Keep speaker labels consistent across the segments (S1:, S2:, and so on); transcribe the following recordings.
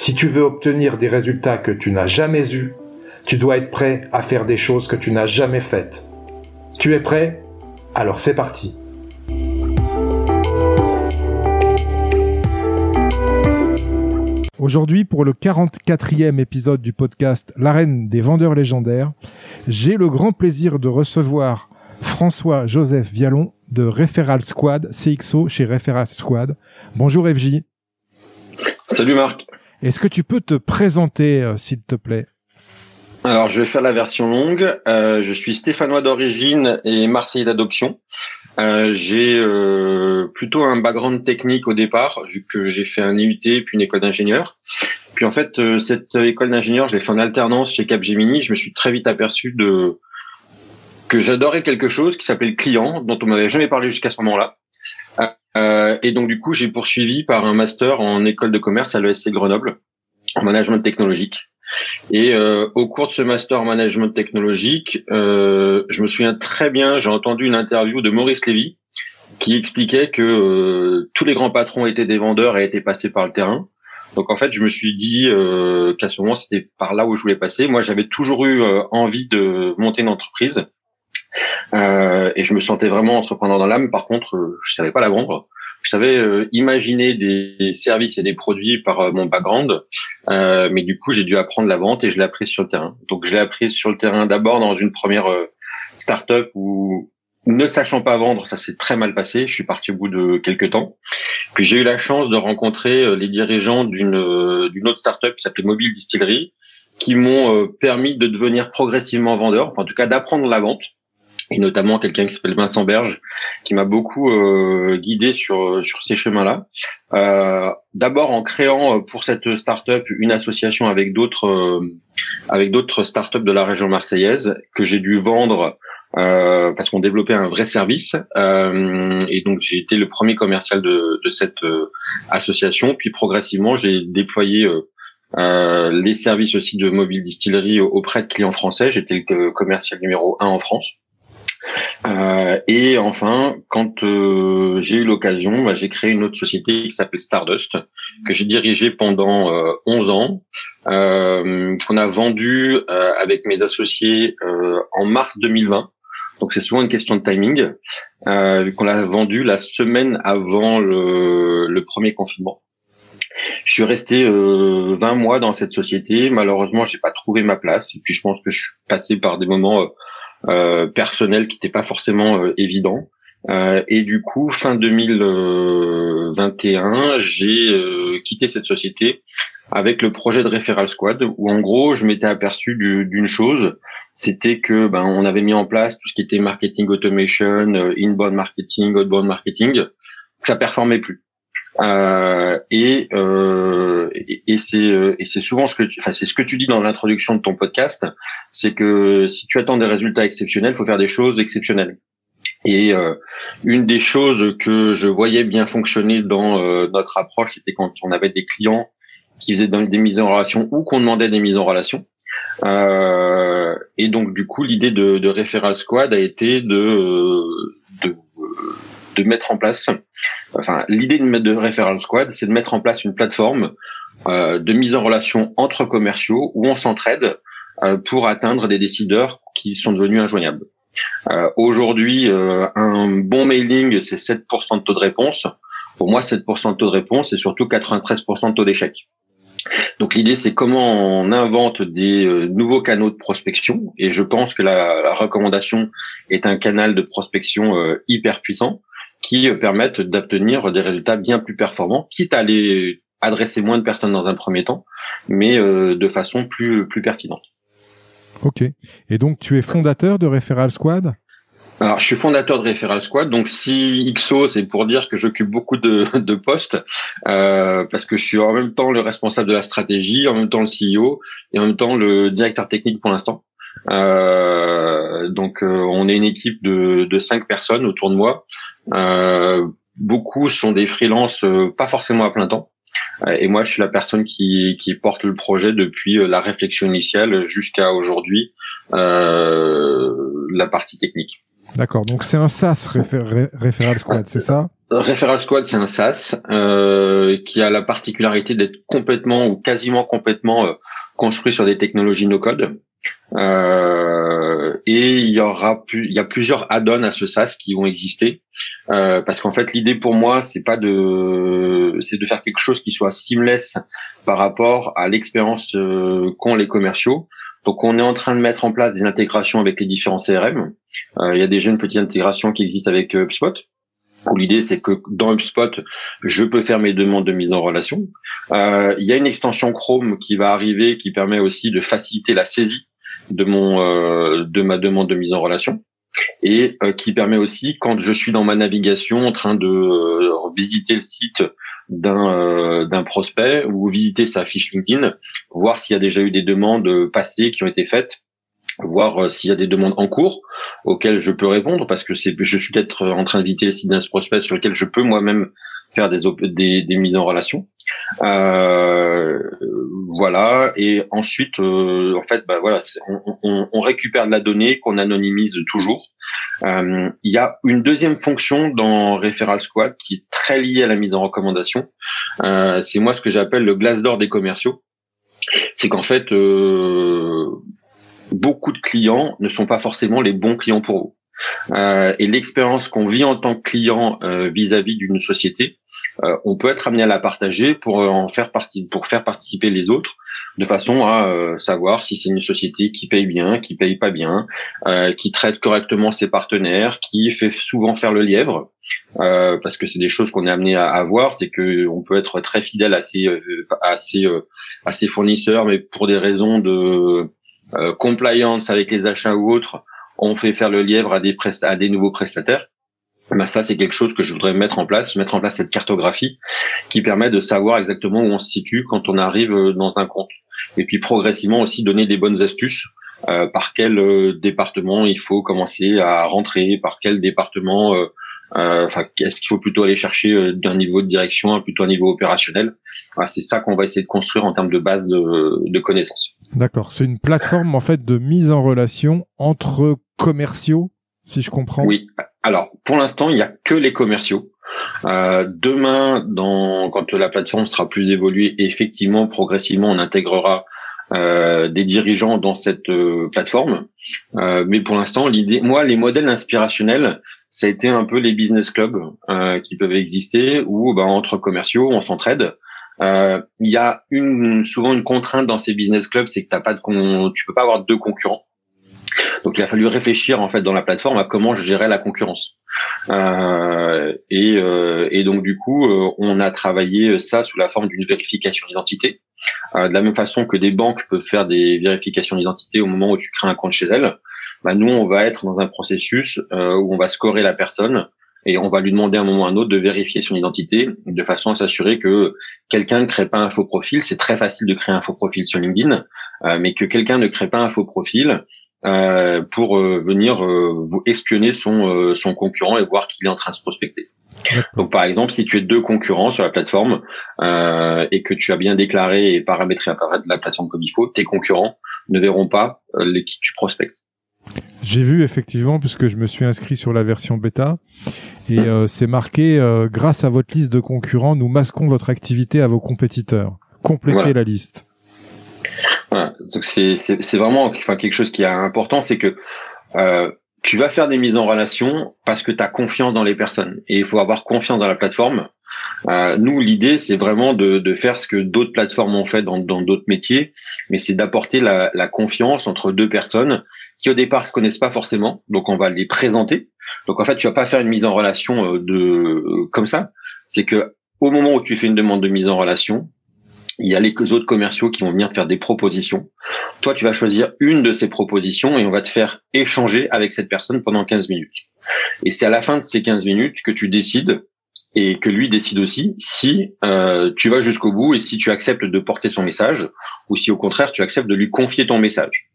S1: Si tu veux obtenir des résultats que tu n'as jamais eus, tu dois être prêt à faire des choses que tu n'as jamais faites. Tu es prêt? Alors c'est parti. Aujourd'hui, pour le 44e épisode du podcast L'arène des vendeurs légendaires, j'ai le grand plaisir de recevoir François-Joseph Vialon de Referral Squad, CXO chez Referral Squad. Bonjour FJ.
S2: Salut Marc.
S1: Est-ce que tu peux te présenter, euh, s'il te plaît?
S2: Alors, je vais faire la version longue. Euh, je suis stéphanois d'origine et marseillais d'adoption. Euh, j'ai euh, plutôt un background technique au départ, vu que j'ai fait un IUT puis une école d'ingénieur. Puis en fait, euh, cette école d'ingénieur, je l'ai fait en alternance chez Capgemini. Je me suis très vite aperçu de que j'adorais quelque chose qui s'appelait le client, dont on m'avait jamais parlé jusqu'à ce moment-là. Euh, et donc du coup, j'ai poursuivi par un master en école de commerce à l'ESC Grenoble en management technologique. Et euh, au cours de ce master en management technologique, euh, je me souviens très bien, j'ai entendu une interview de Maurice Lévy qui expliquait que euh, tous les grands patrons étaient des vendeurs et étaient passés par le terrain. Donc en fait, je me suis dit euh, qu'à ce moment, c'était par là où je voulais passer. Moi, j'avais toujours eu envie de monter une entreprise euh, et je me sentais vraiment entrepreneur dans l'âme. Par contre, je savais pas la vendre je savais euh, imaginer des services et des produits par euh, mon background, euh, mais du coup j'ai dû apprendre la vente et je l'ai appris sur le terrain. Donc je l'ai appris sur le terrain d'abord dans une première startup où ne sachant pas vendre, ça s'est très mal passé. Je suis parti au bout de quelques temps. Puis j'ai eu la chance de rencontrer les dirigeants d'une d'une autre startup qui s'appelait Mobile Distillery, qui m'ont permis de devenir progressivement vendeur, enfin en tout cas d'apprendre la vente et notamment quelqu'un qui s'appelle Vincent Berge, qui m'a beaucoup euh, guidé sur sur ces chemins-là. Euh, D'abord en créant euh, pour cette start-up une association avec d'autres euh, avec d'autres start-up de la région marseillaise que j'ai dû vendre euh, parce qu'on développait un vrai service. et donc j'ai été le premier commercial de, de cette association. Puis progressivement j'ai déployé les services aussi de mobile distillerie auprès de clients français. J'étais le commercial numéro un en France. Euh, et enfin, quand euh, j'ai eu l'occasion, bah, j'ai créé une autre société qui s'appelle Stardust, que j'ai dirigée pendant euh, 11 ans, euh, qu'on a vendu euh, avec mes associés en mars 2020. Donc c'est souvent une question de timing, qu'on l'a vendu la semaine avant le, le premier confinement. Je suis resté euh, 20 mois dans cette société. Malheureusement, j'ai pas trouvé ma place. Et puis, je pense que je suis passé par des moments euh, personnel qui n'était pas forcément euh, évident. Euh, et du coup, fin 2021, j'ai quitté cette société avec le projet de Referral Squad, où en gros, je m'étais aperçu d'une chose, c'était que ben on avait mis en place tout ce qui était marketing automation, inbound marketing, outbound marketing, ça performait plus. Euh, et, euh, et, c'est euh, et c'est souvent ce que tu, enfin c'est ce que tu dis dans l'introduction de ton podcast, c'est que si tu attends des résultats exceptionnels, faut faire des choses exceptionnelles. Et euh, une des choses que je voyais bien fonctionner dans euh, notre approche, c'était quand on avait des clients qui faisaient des mises en relation ou qu'on demandait des mises en relation. Euh, et donc du coup, l'idée de, de Referral Squad a été de, de de mettre en place, enfin l'idée de, de Referral Squad, c'est de mettre en place une plateforme euh, de mise en relation entre commerciaux où on s'entraide euh, pour atteindre des décideurs qui sont devenus injoignables. Euh, Aujourd'hui, euh, un bon mailing, c'est 7% de taux de réponse. Pour moi, 7% de taux de réponse, c'est surtout 93% de taux d'échec. Donc l'idée, c'est comment on invente des euh, nouveaux canaux de prospection. Et je pense que la, recommandation est un canal de prospection euh, hyper puissant qui permettent d'obtenir des résultats bien plus performants, quitte à aller adresser moins de personnes dans un premier temps, mais de façon plus plus pertinente.
S1: Ok. Et donc tu es fondateur de Referral Squad?
S2: Alors, je suis fondateur de Referral Squad, donc si XO, c'est pour dire que j'occupe beaucoup de, de postes, euh, parce que je suis en même temps le responsable de la stratégie, en même temps le CEO et en même temps le directeur technique pour l'instant. Euh, donc, euh, on est une équipe de, de cinq personnes autour de moi. Euh, beaucoup sont des freelances, euh, pas forcément à plein temps. Et moi, je suis la personne qui, qui porte le projet depuis la réflexion initiale jusqu'à aujourd'hui, la partie technique.
S1: D'accord, donc c'est un SaaS Referral Squad, c'est ça?
S2: Referral Squad, c'est un SaaS euh, qui a la particularité d'être complètement ou quasiment complètement euh, construit sur des technologies no-code. Euh, et il y aura il y a plusieurs add-ons à ce SaaS qui vont exister euh, parce qu'en fait l'idée pour moi c'est pas de c'est de faire quelque chose qui soit seamless par rapport à l'expérience euh, qu'ont les commerciaux donc on est en train de mettre en place des intégrations avec les différents CRM. Euh, il y a déjà une petite intégration qui existe avec euh, HubSpot. L'idée c'est que dans HubSpot, je peux faire mes demandes de mise en relation. Euh, il y a une extension Chrome qui va arriver qui permet aussi de faciliter la saisie de mon de ma demande de mise en relation et euh, qui permet aussi, quand je suis dans ma navigation en train de euh, visiter le site d'un euh, d'un prospect ou visiter sa fiche LinkedIn, voir s'il y a déjà eu des demandes passées qui ont été faites voir s'il y a des demandes en cours auxquelles je peux répondre parce que c'est je suis peut-être en train site d'un prospect sur lequel je peux moi-même faire des, des, des mises en relation. Euh, voilà. Et ensuite, euh, en fait, bah voilà, on, on, on, récupère de la donnée qu'on anonymise toujours. Euh, il y a une deuxième fonction dans Referral Squad qui est très liée à la mise en recommandation. Euh, c'est moi ce que j'appelle le glace d'or des commerciaux. C'est qu'en fait, euh, beaucoup de clients ne sont pas forcément les bons clients pour vous. Euh, et l'expérience qu'on vit en tant que client euh, vis-à-vis d'une société, euh, on peut être amené à la partager pour en faire partie, pour faire participer les autres, de façon à savoir si c'est une société qui paye bien, qui paye pas bien, qui traite correctement ses partenaires, qui fait souvent faire le lièvre, parce que c'est des choses qu'on est amené à, à voir, c'est que on peut être très fidèle à ses, à ses, à ses fournisseurs, mais pour des raisons de compliance avec les achats ou autres, on fait faire le lièvre à des, à des nouveaux prestataires. Ben ça, c'est quelque chose que je voudrais mettre en place, mettre en place cette cartographie qui permet de savoir exactement où on se situe quand on arrive euh, dans un compte. Et puis progressivement aussi donner des bonnes astuces euh, par quel euh, département il faut commencer à rentrer, par quel département euh, enfin, est-ce qu'il faut plutôt aller chercher euh, d'un niveau de direction à plutôt un niveau opérationnel? C'est ça qu'on va essayer de construire en termes de base de, de connaissances.
S1: D'accord. C'est une plateforme en fait de mise en relation entre commerciaux, si je comprends?
S2: Oui. Alors, pour l'instant, il n'y a que les commerciaux. Euh, demain, dans, quand la plateforme sera plus évoluée, effectivement, progressivement, on intégrera euh, des dirigeants dans cette euh, plateforme. Euh, mais pour l'instant, l'idée, moi, les modèles inspirationnels, ça a été un peu les business clubs euh, qui peuvent exister où ben, entre commerciaux on s'entraide. Euh, il y a une souvent une contrainte dans ces business clubs, c'est que t'as pas de con, tu peux pas avoir deux concurrents. Donc il a fallu réfléchir en fait dans la plateforme à comment je gérais la concurrence. Euh, et, euh, et, donc du coup, euh, on a travaillé ça sous la forme d'une vérification d'identité. De la même façon que des banques peuvent faire des vérifications d'identité au moment où tu crées un compte chez elles, bah, nous on va être dans un processus où on va scorer la personne et on va lui demander à un moment ou à un autre de vérifier son identité de façon à s'assurer que quelqu'un ne crée pas un faux profil. C'est très facile de créer un faux profil sur LinkedIn, mais que quelqu'un ne crée pas un faux profil euh, pour euh, venir euh, vous espionner son, son concurrent et voir qu'il est en train de se prospecter. Donc par exemple, si tu es deux concurrents sur la plateforme et que tu as bien déclaré et paramétré la plateforme comme il faut, tes concurrents ne verront pas les qui tu prospectes.
S1: J'ai vu effectivement, puisque je me suis inscrit sur la version bêta, et hum. c'est marqué grâce à votre liste de concurrents, nous masquons votre activité à vos compétiteurs. Complétez la liste.
S2: Voilà. Donc c'est vraiment enfin quelque chose qui est important, c'est que euh, tu vas faire des mises en relation parce que tu as confiance dans les personnes et il faut avoir confiance dans la plateforme nous, l'idée, c'est vraiment de, de, faire ce que d'autres plateformes ont fait dans d'autres métiers, mais c'est d'apporter la, la, confiance entre deux personnes qui au départ se connaissent pas forcément, donc on va les présenter. Donc en fait, tu vas pas faire une mise en relation de comme ça. C'est que au moment où tu fais une demande de mise en relation, il y a les autres commerciaux qui vont venir faire des propositions. Toi, tu vas choisir une de ces propositions et on va te faire échanger avec cette personne pendant 15 minutes. Et c'est à la fin de ces 15 minutes que tu décides et que lui décide aussi si euh, tu vas jusqu'au bout et si tu acceptes de porter son message ou si au contraire tu acceptes de lui confier ton message.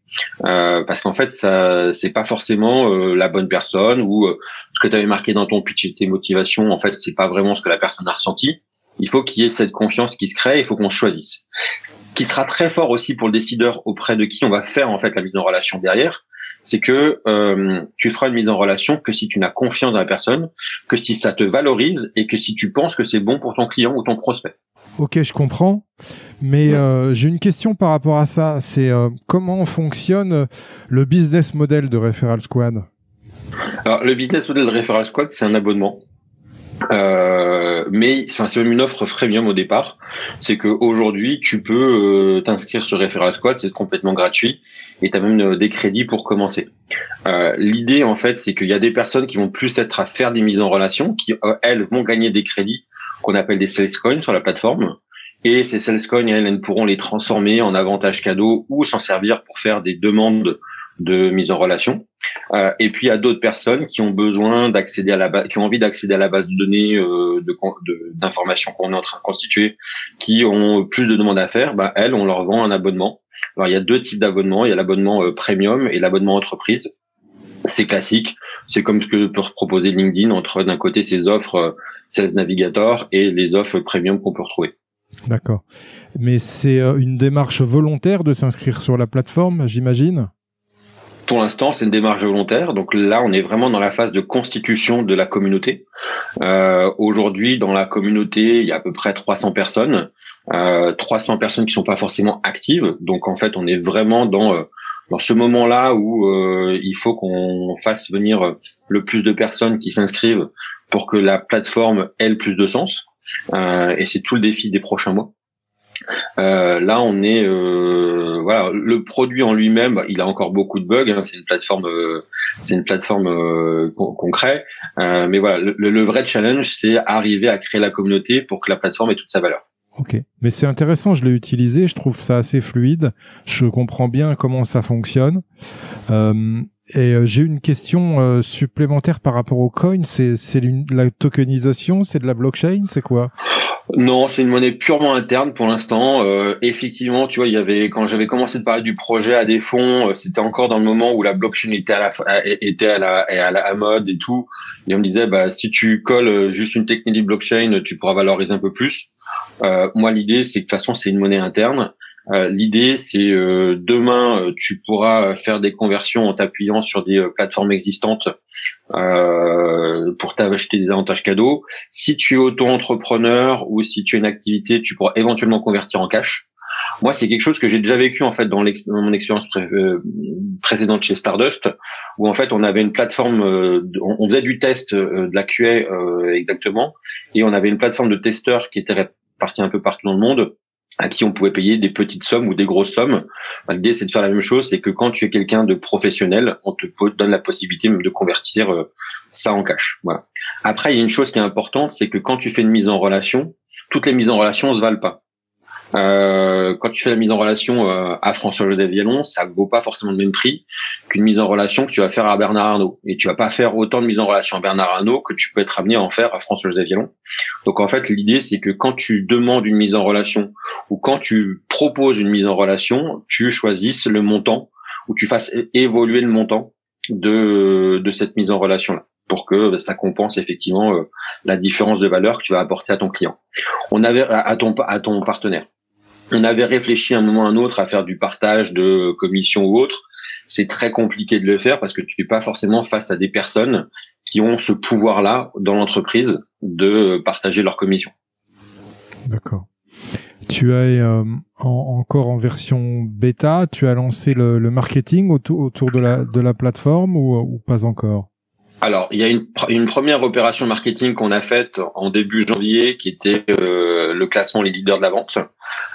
S2: Euh, parce qu'en fait, ça c'est pas forcément euh, la bonne personne ou euh, ce que tu avais marqué dans ton pitch et tes motivations. En fait, c'est pas vraiment ce que la personne a ressenti. Il faut qu'il y ait cette confiance qui se crée. Il faut qu'on se choisisse. Qui sera très fort aussi pour le décideur auprès de qui on va faire en fait la mise en relation derrière, c'est que euh, tu feras une mise en relation que si tu n'as confiance dans la personne, que si ça te valorise et que si tu penses que c'est bon pour ton client ou ton prospect.
S1: Ok, je comprends. Mais euh, j'ai une question par rapport à ça. C'est euh, comment fonctionne le business model de Referral Squad?
S2: Alors, le business model de Referral Squad, c'est un abonnement. Euh, mais enfin, c'est même une offre freemium au départ. C'est qu'aujourd'hui, tu peux euh, t'inscrire sur Referral Squad, c'est complètement gratuit, et tu as même euh, des crédits pour commencer. L'idée, en fait, c'est qu'il y a des personnes qui vont plus être à faire des mises en relation, qui, elles, vont gagner des crédits qu'on appelle des sales coins sur la plateforme. Et ces sales coins, elles, elles pourront les transformer en avantages cadeaux ou s'en servir pour faire des demandes de mise en relation. Euh, et puis il y a d'autres personnes qui ont besoin d'accéder à la base, qui ont envie d'accéder à la base de données euh, d'informations qu'on est en train de constituer, qui ont plus de demandes à faire. Bah, elles, on leur vend un abonnement. Alors il y a deux types d'abonnements. Il y a l'abonnement euh, premium et l'abonnement entreprise. C'est classique. C'est comme ce que peut proposer LinkedIn entre d'un côté ses offres euh, Sales Navigator et les offres premium qu'on peut retrouver.
S1: D'accord. Mais c'est euh, une démarche volontaire de s'inscrire sur la plateforme, j'imagine?
S2: Pour l'instant, c'est une démarche volontaire. Donc là, on est vraiment dans la phase de constitution de la communauté. Euh, Aujourd'hui, dans la communauté, il y a à peu près 300 personnes, euh, 300 personnes qui sont pas forcément actives. Donc en fait, on est vraiment dans euh, dans ce moment-là où euh, il faut qu'on fasse venir le plus de personnes qui s'inscrivent pour que la plateforme ait le plus de sens. Euh, et c'est tout le défi des prochains mois. Euh, là, on est voilà, le produit en lui-même, il a encore beaucoup de bugs. Hein, c'est une plateforme, euh, c'est une plateforme euh, qu'on crée. mais voilà, le, le, vrai challenge, c'est arriver à créer la communauté pour que la plateforme ait toute sa valeur.
S1: Ok, mais c'est intéressant, je l'ai utilisé, je trouve ça assez fluide, je comprends bien comment ça fonctionne. Euh, et j'ai une question supplémentaire par rapport au coin, c'est la tokenisation, c'est de la blockchain, c'est quoi?
S2: Non, c'est une monnaie purement interne pour l'instant. Euh, effectivement, tu vois, il y avait quand j'avais commencé de parler du projet à des fonds, euh, c'était encore dans le moment où la blockchain était à la était à la, à la mode et tout. Et on me disait, bah si tu colles euh, juste une technique blockchain, tu pourras valoriser un peu plus. Euh, moi, l'idée, c'est que de toute façon, c'est une monnaie interne. Euh, l'idée, c'est euh, demain, euh, tu pourras faire des conversions en t'appuyant sur des plateformes existantes pour t'acheter des avantages cadeaux. Si tu es auto-entrepreneur ou si tu as une activité, tu pourras éventuellement convertir en cash. Moi, c'est quelque chose que j'ai déjà vécu en fait dans, mon expérience précédente chez Stardust, où en fait on avait une plateforme, on, faisait du test de la QA exactement, et on avait une plateforme de testeurs qui était répartie un peu partout dans le monde à qui on pouvait payer des petites sommes ou des grosses sommes. L'idée, c'est de faire la même chose, c'est que quand tu es quelqu'un de professionnel, on te donne la possibilité même de convertir euh, ça en cash. Voilà. Après, il y a une chose qui est importante, c'est que quand tu fais une mise en relation, toutes les mises en relation ne se valent pas. Euh, quand tu fais la mise en relation euh, à François-Joseph Vialon, ça vaut pas forcément le même prix qu'une mise en relation que tu vas faire à Bernard Arnault. Et tu vas pas faire autant de mise en relation à Bernard Arnault que tu peux être amené à en faire à François-Joseph Vialon. Donc en fait, l'idée c'est que quand tu demandes une mise en relation ou quand tu proposes une mise en relation, tu choisisses le montant ou tu fasses évoluer le montant de, de cette mise en relation là pour que ça compense effectivement euh, la différence de valeur que tu vas apporter à ton client. On avait à ton à ton partenaire on avait réfléchi un moment ou un autre à faire du partage de commissions ou autre. C'est très compliqué de le faire parce que tu n'es pas forcément face à des personnes qui ont ce pouvoir-là dans l'entreprise de partager leurs commissions.
S1: D'accord. Tu as euh, encore en version bêta, tu as lancé le, marketing autour, de, la, de la plateforme ou pas encore?
S2: Alors, il y a une, première opération marketing qu'on a faite en début janvier, qui était euh, le classement les leaders de la vente,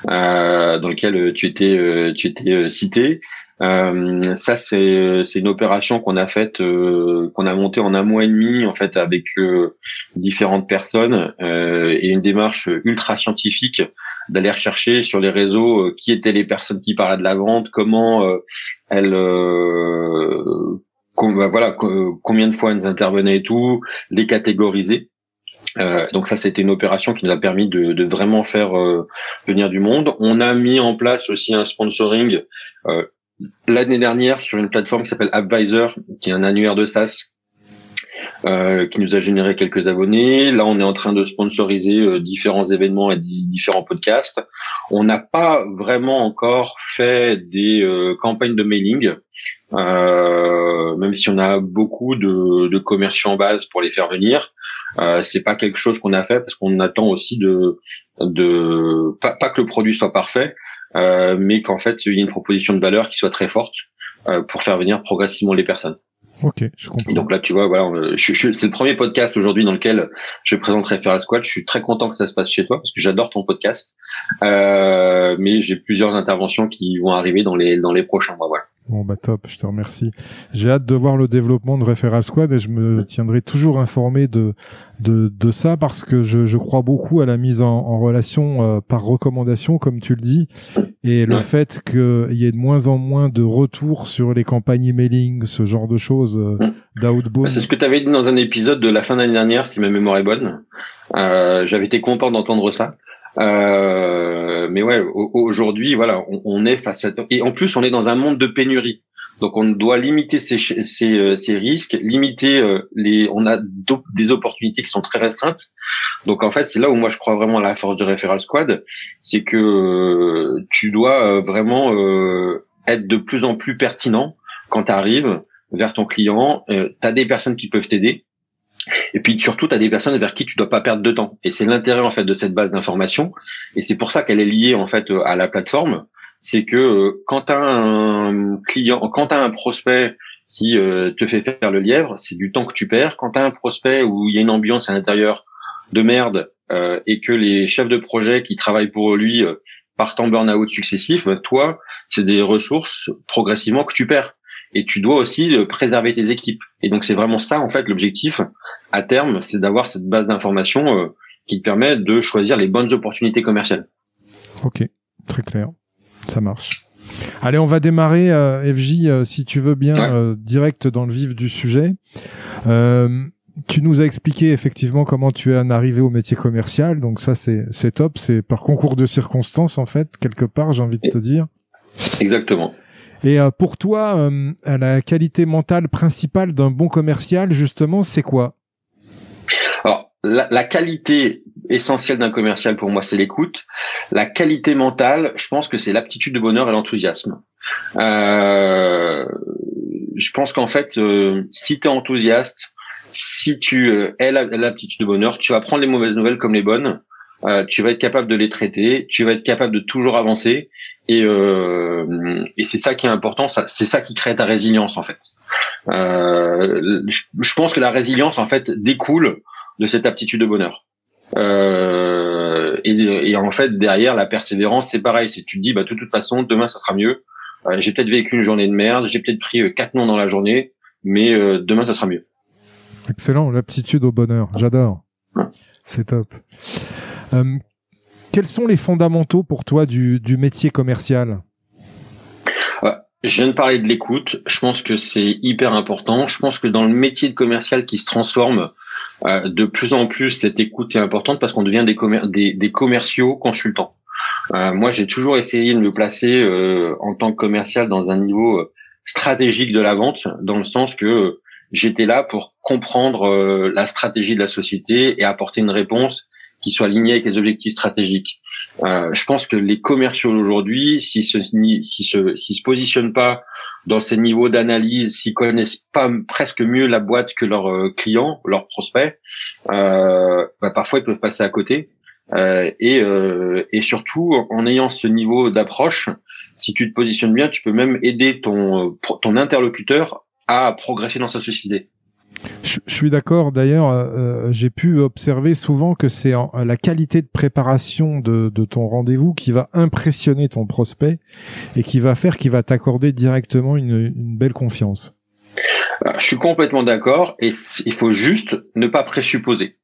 S2: euh, dans lequel tu étais, euh, tu étais euh, cité. Euh, ça, c'est une opération qu'on a faite, qu'on a montée en un mois et demi, en fait, avec différentes personnes et une démarche ultra scientifique d'aller rechercher sur les réseaux qui étaient les personnes qui parlaient de la vente, comment elles voilà combien de fois elles intervenaient et tout, les catégoriser. Euh, donc ça, c'était une opération qui nous a permis de, de vraiment faire euh, venir du monde. On a mis en place aussi un sponsoring euh, l'année dernière sur une plateforme qui s'appelle Advisor, qui est un annuaire de SaaS euh, qui nous a généré quelques abonnés. Là, on est en train de sponsoriser euh, différents événements et différents podcasts. On n'a pas vraiment encore fait des euh, campagnes de mailing, même si on a beaucoup de, de, commerciaux en base pour les faire venir. c'est pas quelque chose qu'on a fait parce qu'on attend aussi de, de pas, pas, que le produit soit parfait, mais qu'en fait il y ait une proposition de valeur qui soit très forte pour faire venir progressivement les personnes.
S1: Ok, je comprends.
S2: donc là, tu vois, voilà, je, je, c'est le premier podcast aujourd'hui dans lequel je présente Referral Squad. Je suis très content que ça se passe chez toi parce que j'adore ton podcast. Euh, mais j'ai plusieurs interventions qui vont arriver dans les dans les prochains mois. Voilà.
S1: Bon bah top, je te remercie. J'ai hâte de voir le développement de Referral Squad et je me tiendrai toujours informé de de, de ça parce que je, je crois beaucoup à la mise en, en relation euh, par recommandation, comme tu le dis, et le fait qu'il y ait de moins en moins de retours sur les campagnes emailing, ce genre de choses d'outbound.
S2: C'est ce que tu avais dit dans un épisode de la fin d'année dernière, si ma mémoire est bonne. Euh, J'avais été content d'entendre ça. Euh, mais ouais, aujourd'hui, voilà, on, est face à et en plus, on est dans un monde de pénurie. Donc, on doit limiter ces, euh, risques, limiter euh, les. On a des opportunités qui sont très restreintes. Donc, en fait, c'est là où moi je crois vraiment à la force du referral squad, c'est que tu dois vraiment être de plus en plus pertinent quand tu arrives vers ton client. tu as des personnes qui peuvent t'aider et puis surtout, tu as des personnes vers qui tu dois pas perdre de temps. Et c'est l'intérêt en fait de cette base d'information. Et c'est pour ça qu'elle est liée en fait à la plateforme. C'est que euh, quand tu as un client, quand un prospect qui euh, te fait faire le lièvre, c'est du temps que tu perds. Quand tu as un prospect où il y a une ambiance à l'intérieur de merde euh, et que les chefs de projet qui travaillent pour lui partent en burn-out successif, bah, toi, c'est des ressources progressivement que tu perds et tu dois aussi euh, préserver tes équipes. Et donc c'est vraiment ça en fait l'objectif à terme, c'est d'avoir cette base d'information euh, qui te permet de choisir les bonnes opportunités commerciales.
S1: Ok, très clair, ça marche. Allez, on va démarrer, euh, FJ, euh, si tu veux bien, direct dans le vif du sujet. tu nous as expliqué effectivement comment tu es en arrivé au métier commercial, donc ça c'est top, c'est par concours de circonstances en fait quelque part, j'ai envie de te dire.
S2: Exactement.
S1: Et euh, pour toi, euh, la qualité mentale principale d'un bon commercial, justement, c'est quoi?
S2: La, la, qualité essentielle d'un commercial, pour moi, c'est l'écoute. La qualité mentale, je pense que c'est l'aptitude de bonheur et l'enthousiasme. Euh, je pense qu'en fait, euh, si tu es enthousiaste, si tu euh, l'aptitude de bonheur, tu vas prendre les mauvaises nouvelles comme les bonnes. Euh, tu vas être capable de les traiter, tu vas être capable de toujours avancer, et, euh, et c'est ça qui est important, c'est ça qui crée ta résilience en fait. Euh, je, pense que la résilience en fait découle de cette aptitude de bonheur. Euh, et, et, en fait derrière la persévérance c'est pareil, c'est tu te dis bah de toute façon demain ça sera mieux. Euh, j'ai peut-être vécu une journée de merde, j'ai peut-être pris euh, quatre noms dans la journée, mais demain ça sera mieux.
S1: Excellent, l'aptitude au bonheur, j'adore. C'est top. Quels sont les fondamentaux pour toi du, du métier commercial?
S2: Je viens de parler de l'écoute. Je pense que c'est hyper important. Je pense que dans le métier de commercial qui se transforme euh, de plus en plus, cette écoute est importante parce qu'on devient des, commerciaux consultants. Euh, moi, j'ai toujours essayé de me placer euh, en tant que commercial dans un niveau stratégique de la vente, dans le sens que j'étais là pour comprendre la stratégie de la société et apporter une réponse qui soit aligné avec les objectifs stratégiques. Euh, je pense que les commerciaux aujourd'hui, s'ils se, s'ils se, s'ils se positionnent pas dans ces niveaux d'analyse, s'ils connaissent pas presque mieux la boîte que leurs euh, clients, leurs prospects, euh, bah parfois ils peuvent passer à côté. Euh, et, euh, et surtout, en ayant ce niveau d'approche, si tu te positionnes bien, tu peux même aider ton, ton interlocuteur à progresser dans sa société.
S1: Je, suis d'accord. D'ailleurs, euh, j'ai pu observer souvent que c'est la qualité de préparation de, de ton rendez-vous qui va impressionner ton prospect et qui va faire qu'il va t'accorder directement une, une belle confiance.
S2: Je suis complètement d'accord et il faut juste ne pas présupposer.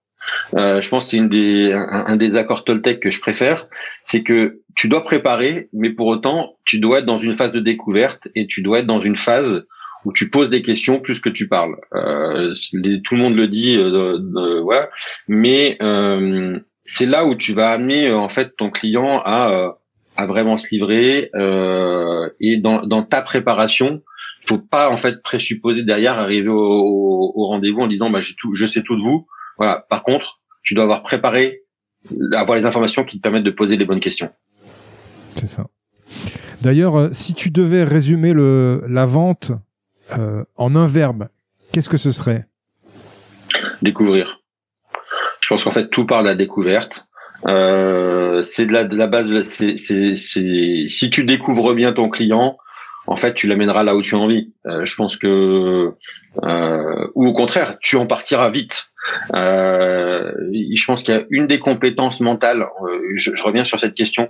S2: Euh, je pense que c'est des, un, des accords Toltec que je préfère, c'est que tu dois préparer, mais pour autant, tu dois être dans une phase de découverte et tu dois être dans une phase où tu poses des questions plus que tu parles. Euh, tout le monde le dit, euh, ouais, mais euh, c'est là où tu vas amener en fait ton client à, à vraiment se livrer et dans, dans ta préparation, faut pas en fait présupposer derrière arriver au, au, au rendez-vous en disant bah tout, je sais tout de vous voilà. Par contre, tu dois avoir préparé, avoir les informations qui te permettent de poser les bonnes questions.
S1: C'est ça. D'ailleurs, euh, si tu devais résumer le, la vente euh, en un verbe, qu'est-ce que ce serait
S2: Découvrir. Je pense qu'en fait, tout part de la découverte. Euh, c'est de la, de la base. C'est, c'est, si tu découvres bien ton client, en fait, tu l'amèneras là où tu as envie. Euh, je pense que, euh, ou au contraire, tu en partiras vite. Euh, je pense qu'il y a une des compétences mentales. Euh, je, je, reviens sur cette question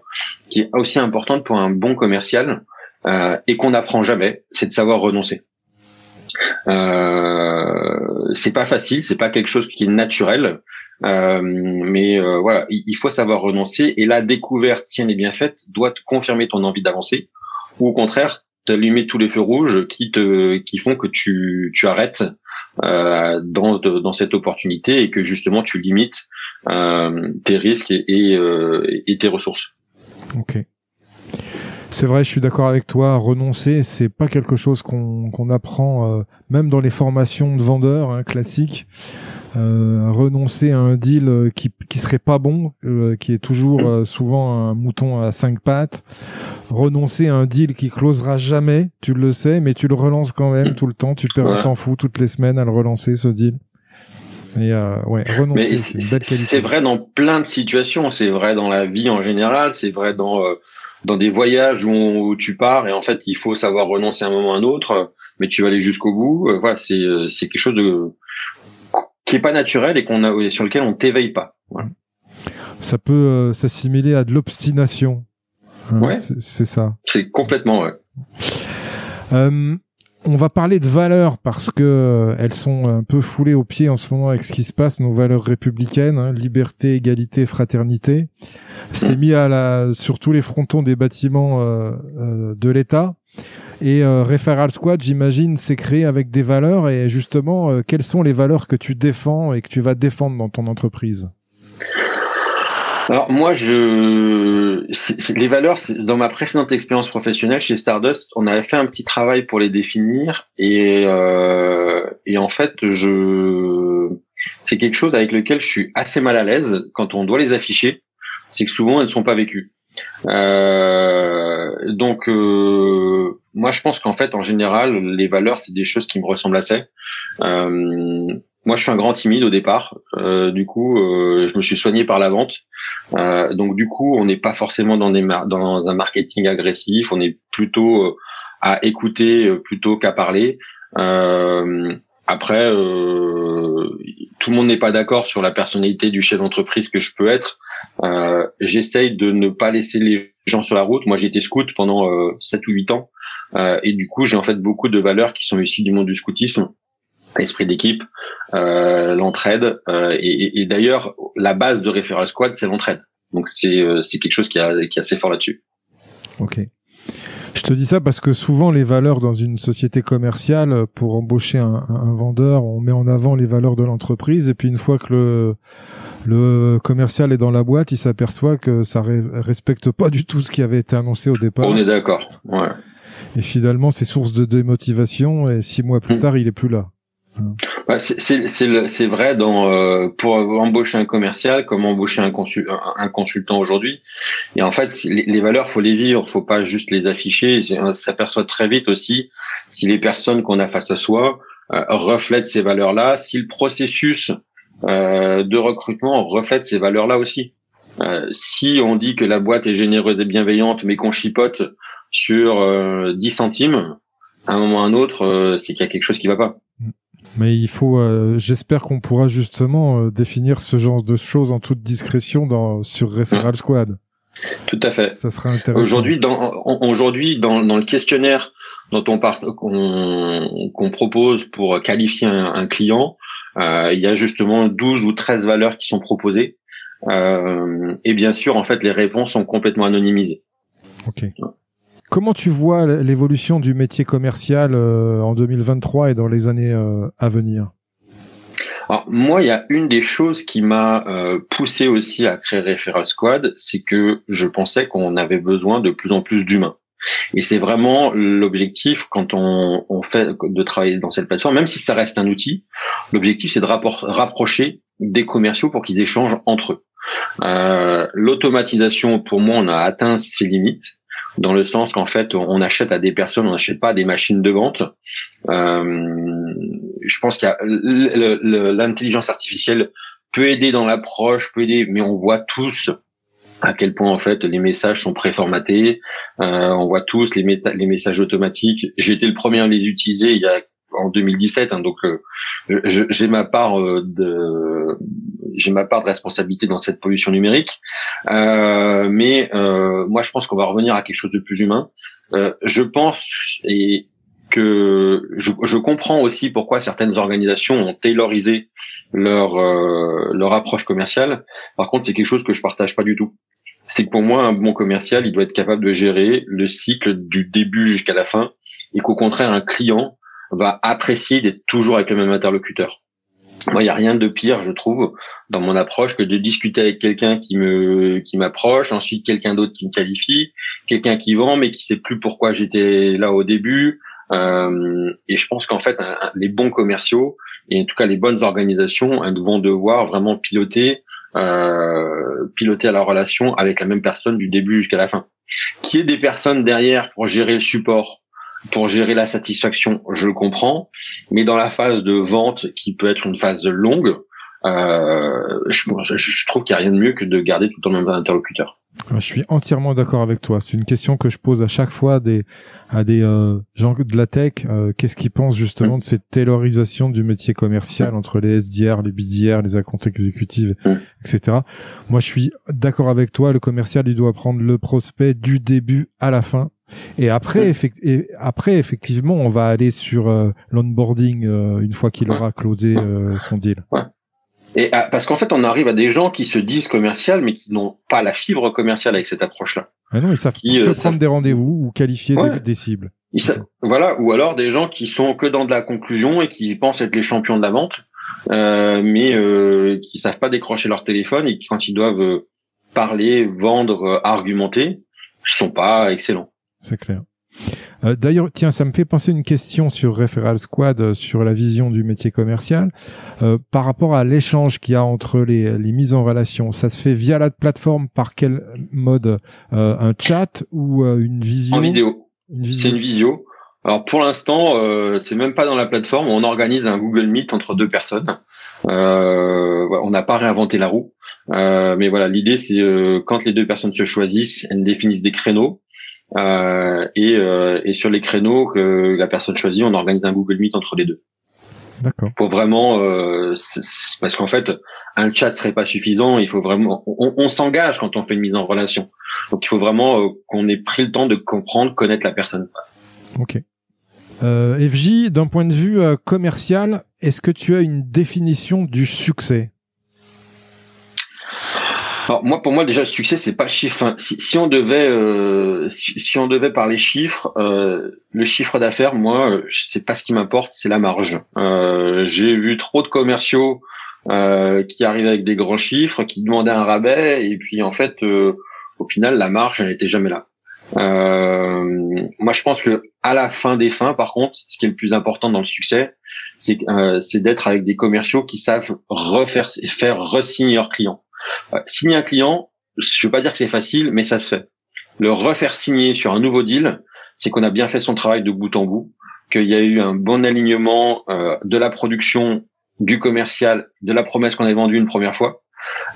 S2: qui est aussi importante pour un bon commercial euh, et qu'on n'apprend jamais, c'est de savoir renoncer. Euh, c'est pas facile, c'est pas quelque chose qui est naturel. Euh, mais voilà, il, faut savoir renoncer et la découverte, si elle est bien faite, doit te confirmer ton envie d'avancer, ou au contraire t'allumer tous les feux rouges qui te qui font que tu tu arrêtes euh, dans dans cette opportunité et que justement tu limites euh, tes risques et et, euh, et, tes ressources.
S1: Ok. C'est vrai, je suis d'accord avec toi. Renoncer, c'est pas quelque chose qu'on qu'on apprend euh, même dans les formations de vendeurs hein, classiques. Euh, renoncer à un deal euh, qui qui serait pas bon, euh, qui est toujours mm. souvent un mouton à cinq pattes. Renoncer à un deal qui closera jamais, tu le sais, mais tu le relances quand même tout le temps. Tu perds un temps fou toutes les semaines à le relancer ce deal. Et ouais, renoncer, c'est une belle qualité.
S2: C'est vrai dans plein de situations. C'est vrai dans la vie en général. C'est vrai dans dans des voyages où, tu pars et en fait il faut savoir renoncer à un moment ou à un autre, mais tu vas aller jusqu'au bout. voilà, c'est c'est quelque chose de qui est pas naturel et qu'on a sur lequel on t'éveille pas.
S1: Ça peut euh, s'assimiler à de l'obstination.
S2: Hein, ouais.
S1: C'est ça.
S2: C'est complètement ouais.
S1: Euh, on va parler de valeurs parce que euh, elles sont un peu foulées aux pieds en ce moment avec ce qui se passe, nos valeurs républicaines, hein, liberté, égalité, fraternité. C'est mis à la sur tous les frontons des bâtiments de l'État. Et euh, Squad, j'imagine, c'est créé avec des valeurs. Et justement, euh, quelles sont les valeurs que tu défends et que tu vas défendre dans ton entreprise?
S2: Alors moi, je les valeurs dans ma précédente expérience professionnelle chez Stardust, on avait fait un petit travail pour les définir et euh, et en fait, je c'est quelque chose avec lequel je suis assez mal à l'aise quand on doit les afficher. C'est que souvent elles ne sont pas vécues. Euh, donc euh, moi je pense qu'en fait en général les valeurs c'est des choses qui me ressemblent assez. Euh, moi je suis un grand timide au départ, euh, du coup euh, je me suis soigné par la vente. donc du coup on n'est pas forcément dans des dans un marketing agressif, on est plutôt à écouter plutôt qu'à parler. après tout le monde n'est pas d'accord sur la personnalité du chef d'entreprise que je peux être. Euh, J'essaye de ne pas laisser les gens sur la route. Moi, j'ai été scout pendant euh, 7 ou 8 ans. Euh, et du coup, j'ai en fait beaucoup de valeurs qui sont issues du monde du scoutisme. L'esprit d'équipe, euh, l'entraide. Euh, et, et d'ailleurs, la base de Referral Squad, c'est l'entraide. Donc, c'est euh, quelque chose qui, a, qui est assez fort là-dessus.
S1: Ok. Je te dis ça parce que souvent les valeurs dans une société commerciale, pour embaucher un, un vendeur, on met en avant les valeurs de l'entreprise et puis une fois que le, le commercial est dans la boîte, il s'aperçoit que ça respecte pas du tout ce qui avait été annoncé au départ.
S2: On est d'accord. Ouais.
S1: Et finalement, c'est source de démotivation et six mois plus hmm. tard, il est plus là.
S2: Ouais, c'est vrai dans euh, pour embaucher un commercial comme embaucher un, un consultant aujourd'hui. Et en fait, les, les, valeurs, faut les vivre, faut pas juste les afficher. On s'aperçoit très vite aussi si les personnes qu'on a face à soi euh, reflètent ces valeurs-là, si le processus euh, de recrutement reflète ces valeurs-là aussi. Euh, si on dit que la boîte est généreuse et bienveillante, mais qu'on chipote sur 10 centimes, à un moment ou à un autre, c'est qu'il y a quelque chose qui va pas.
S1: Mais il faut, euh, j'espère qu'on pourra justement euh, définir ce genre de choses en toute discrétion dans, sur Referral Squad.
S2: Tout à fait.
S1: Ça sera intéressant.
S2: Aujourd'hui, dans, aujourd'hui, dans, dans, le questionnaire dont on part, qu'on, propose pour qualifier un, client, euh, il y a justement 12 ou 13 valeurs qui sont proposées. Et bien sûr, en fait, les réponses sont complètement anonymisées.
S1: Ok. Comment tu vois l'évolution du métier commercial euh, en 2023 et dans les années euh, à venir?
S2: Alors, moi, il y a une des choses qui m'a euh, poussé aussi à créer Referral Squad, c'est que je pensais qu'on avait besoin de plus en plus d'humains. Et c'est vraiment l'objectif quand on, fait de travailler dans cette plateforme, même si ça reste un outil. L'objectif, c'est de rapprocher des commerciaux pour qu'ils échangent entre eux. Euh, L'automatisation, pour moi, on a atteint ses limites dans le sens qu'en fait, on achète à des personnes, on n'achète pas à des machines de vente. Euh, je pense qu'il l'intelligence artificielle peut aider dans l'approche, peut aider, mais on voit tous à quel point en fait les messages sont préformatés. Euh, on voit tous les, les messages automatiques. J'ai été le premier à les utiliser il y a en 2017, hein, donc euh, j'ai ma part euh, de j'ai ma part de responsabilité dans cette pollution numérique. Euh, mais moi, je pense qu'on va revenir à quelque chose de plus humain. je pense et que je, je, comprends aussi pourquoi certaines organisations ont taylorisé leur leur approche commerciale. Par contre, c'est quelque chose que je partage pas du tout. C'est que pour moi, un bon commercial, il doit être capable de gérer le cycle du début jusqu'à la fin, et qu'au contraire, un client va apprécier d'être toujours avec le même interlocuteur. Moi, il n'y a rien de pire, je trouve, dans mon approche, que de discuter avec quelqu'un qui me qui m'approche, ensuite quelqu'un d'autre qui me qualifie, quelqu'un qui vend mais qui sait plus pourquoi j'étais là au début. Euh, et je pense qu'en fait, les bons commerciaux et en tout cas les bonnes organisations elles vont devoir vraiment piloter euh, piloter à la relation avec la même personne du début jusqu'à la fin. Qui est des personnes derrière pour gérer le support, pour gérer la satisfaction, je le comprends, mais dans la phase de vente qui peut être une phase longue, euh, je, je, trouve qu'il n'y a rien de mieux que de garder tout le temps le même interlocuteur.
S1: Je suis entièrement d'accord avec toi. C'est une question que je pose à chaque fois des, à des euh, gens de la tech. Euh, qu'est-ce qu'ils pensent justement de cette taylorisation du métier commercial entre les SDR, les BDR, les accounts exécutifs, etc. Moi, je suis d'accord avec toi. Le commercial, il doit prendre le prospect du début à la fin et après, et après, effectivement, on va aller sur euh, l'onboarding euh, une fois qu'il aura closé son deal.
S2: Ouais. Et ah, parce qu'en fait, on arrive à des gens qui se disent commercial, mais qui n'ont pas la fibre commerciale avec cette approche-là.
S1: Ah non, ils savent qui, que prendre des rendez-vous ou qualifier des, cibles.
S2: voilà, ou alors des gens qui sont que dans de la conclusion et qui pensent être les champions de la vente, mais qui savent pas décrocher leur téléphone et qui, quand ils doivent parler, vendre, argumenter, sont pas excellents
S1: c'est clair. Euh, d'ailleurs, tiens, ça me fait penser une question sur Referral Squad, euh, sur la vision du métier commercial. Euh, par rapport à l'échange qu'il y a entre les, les, mises en relation, ça se fait via la plateforme par quel mode Un chat ou une visio?
S2: En vidéo. C'est une visio. Alors pour l'instant, c'est même pas dans la plateforme. On organise un Google Meet entre deux personnes. on n'a pas réinventé la roue. mais voilà, l'idée c'est quand les deux personnes se choisissent, elles définissent des créneaux euh, et, euh, et, sur les créneaux que la personne choisit, on organise un Google Meet entre les deux.
S1: D'accord.
S2: Pour vraiment, euh, parce qu'en fait, un chat serait pas suffisant. Il faut vraiment, on, on s'engage quand on fait une mise en relation. Donc il faut vraiment euh, qu'on ait pris le temps de comprendre, connaître la personne.
S1: Ok. Euh, FJ, d'un point de vue euh, commercial, est-ce que tu as une définition du succès?
S2: Alors moi, pour moi déjà, le succès c'est pas le chiffre. si, si, on devait, euh, si, on devait parler chiffres, euh, le chiffre d'affaires, moi, c'est pas ce qui m'importe, c'est la marge. Euh, J'ai vu trop de commerciaux euh, qui arrivaient avec des grands chiffres, qui demandaient un rabais, et puis en fait, euh, au final, la marge n'était jamais là. Euh, moi, je pense que à la fin des fins, par contre, ce qui est le plus important dans le succès, c'est d'être avec des commerciaux qui savent refaire, faire re-signer leurs clients. Euh, signer un client, je veux pas dire que c'est facile, mais ça se fait. Le refaire signer sur un nouveau deal, c'est qu'on a bien fait son travail de bout en bout, qu'il y a eu un bon alignement euh, de la production, du commercial, de la promesse qu'on avait vendue une première fois.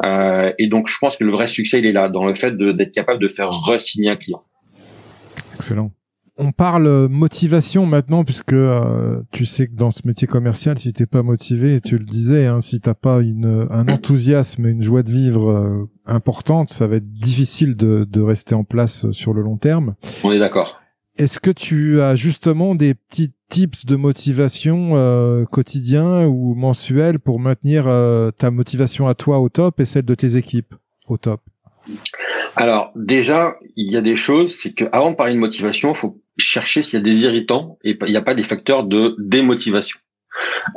S2: Euh, et donc, je pense que le vrai succès, il est là, dans le fait d'être capable de faire re-signer un client.
S1: Excellent. On parle motivation maintenant puisque euh, tu sais que dans ce métier commercial, si t'es pas motivé, tu le disais, hein, si t'as pas une, un enthousiasme et une joie de vivre euh, importante, ça va être difficile de, de rester en place sur le long terme.
S2: On est d'accord.
S1: Est-ce que tu as justement des petits tips de motivation euh, quotidien ou mensuel pour maintenir euh, ta motivation à toi au top et celle de tes équipes au top?
S2: Alors déjà, il y a des choses, c'est qu'avant de parler de motivation, il faut chercher s'il y a des irritants et il n'y a pas des facteurs de démotivation.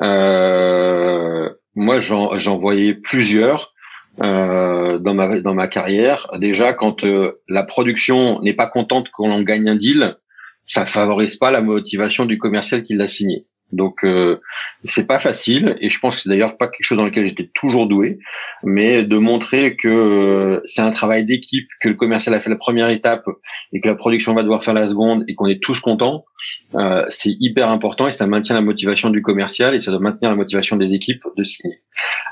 S2: Euh, moi, j'en voyais plusieurs euh, dans ma dans ma carrière. Déjà, quand euh, la production n'est pas contente qu'on en gagne un deal, ça favorise pas la motivation du commercial qui l'a signé. Donc euh, c'est pas facile et je pense que c'est d'ailleurs pas quelque chose dans lequel j'étais toujours doué, mais de montrer que euh, c'est un travail d'équipe, que le commercial a fait la première étape et que la production va devoir faire la seconde et qu'on est tous contents, euh, c'est hyper important et ça maintient la motivation du commercial et ça doit maintenir la motivation des équipes de signer.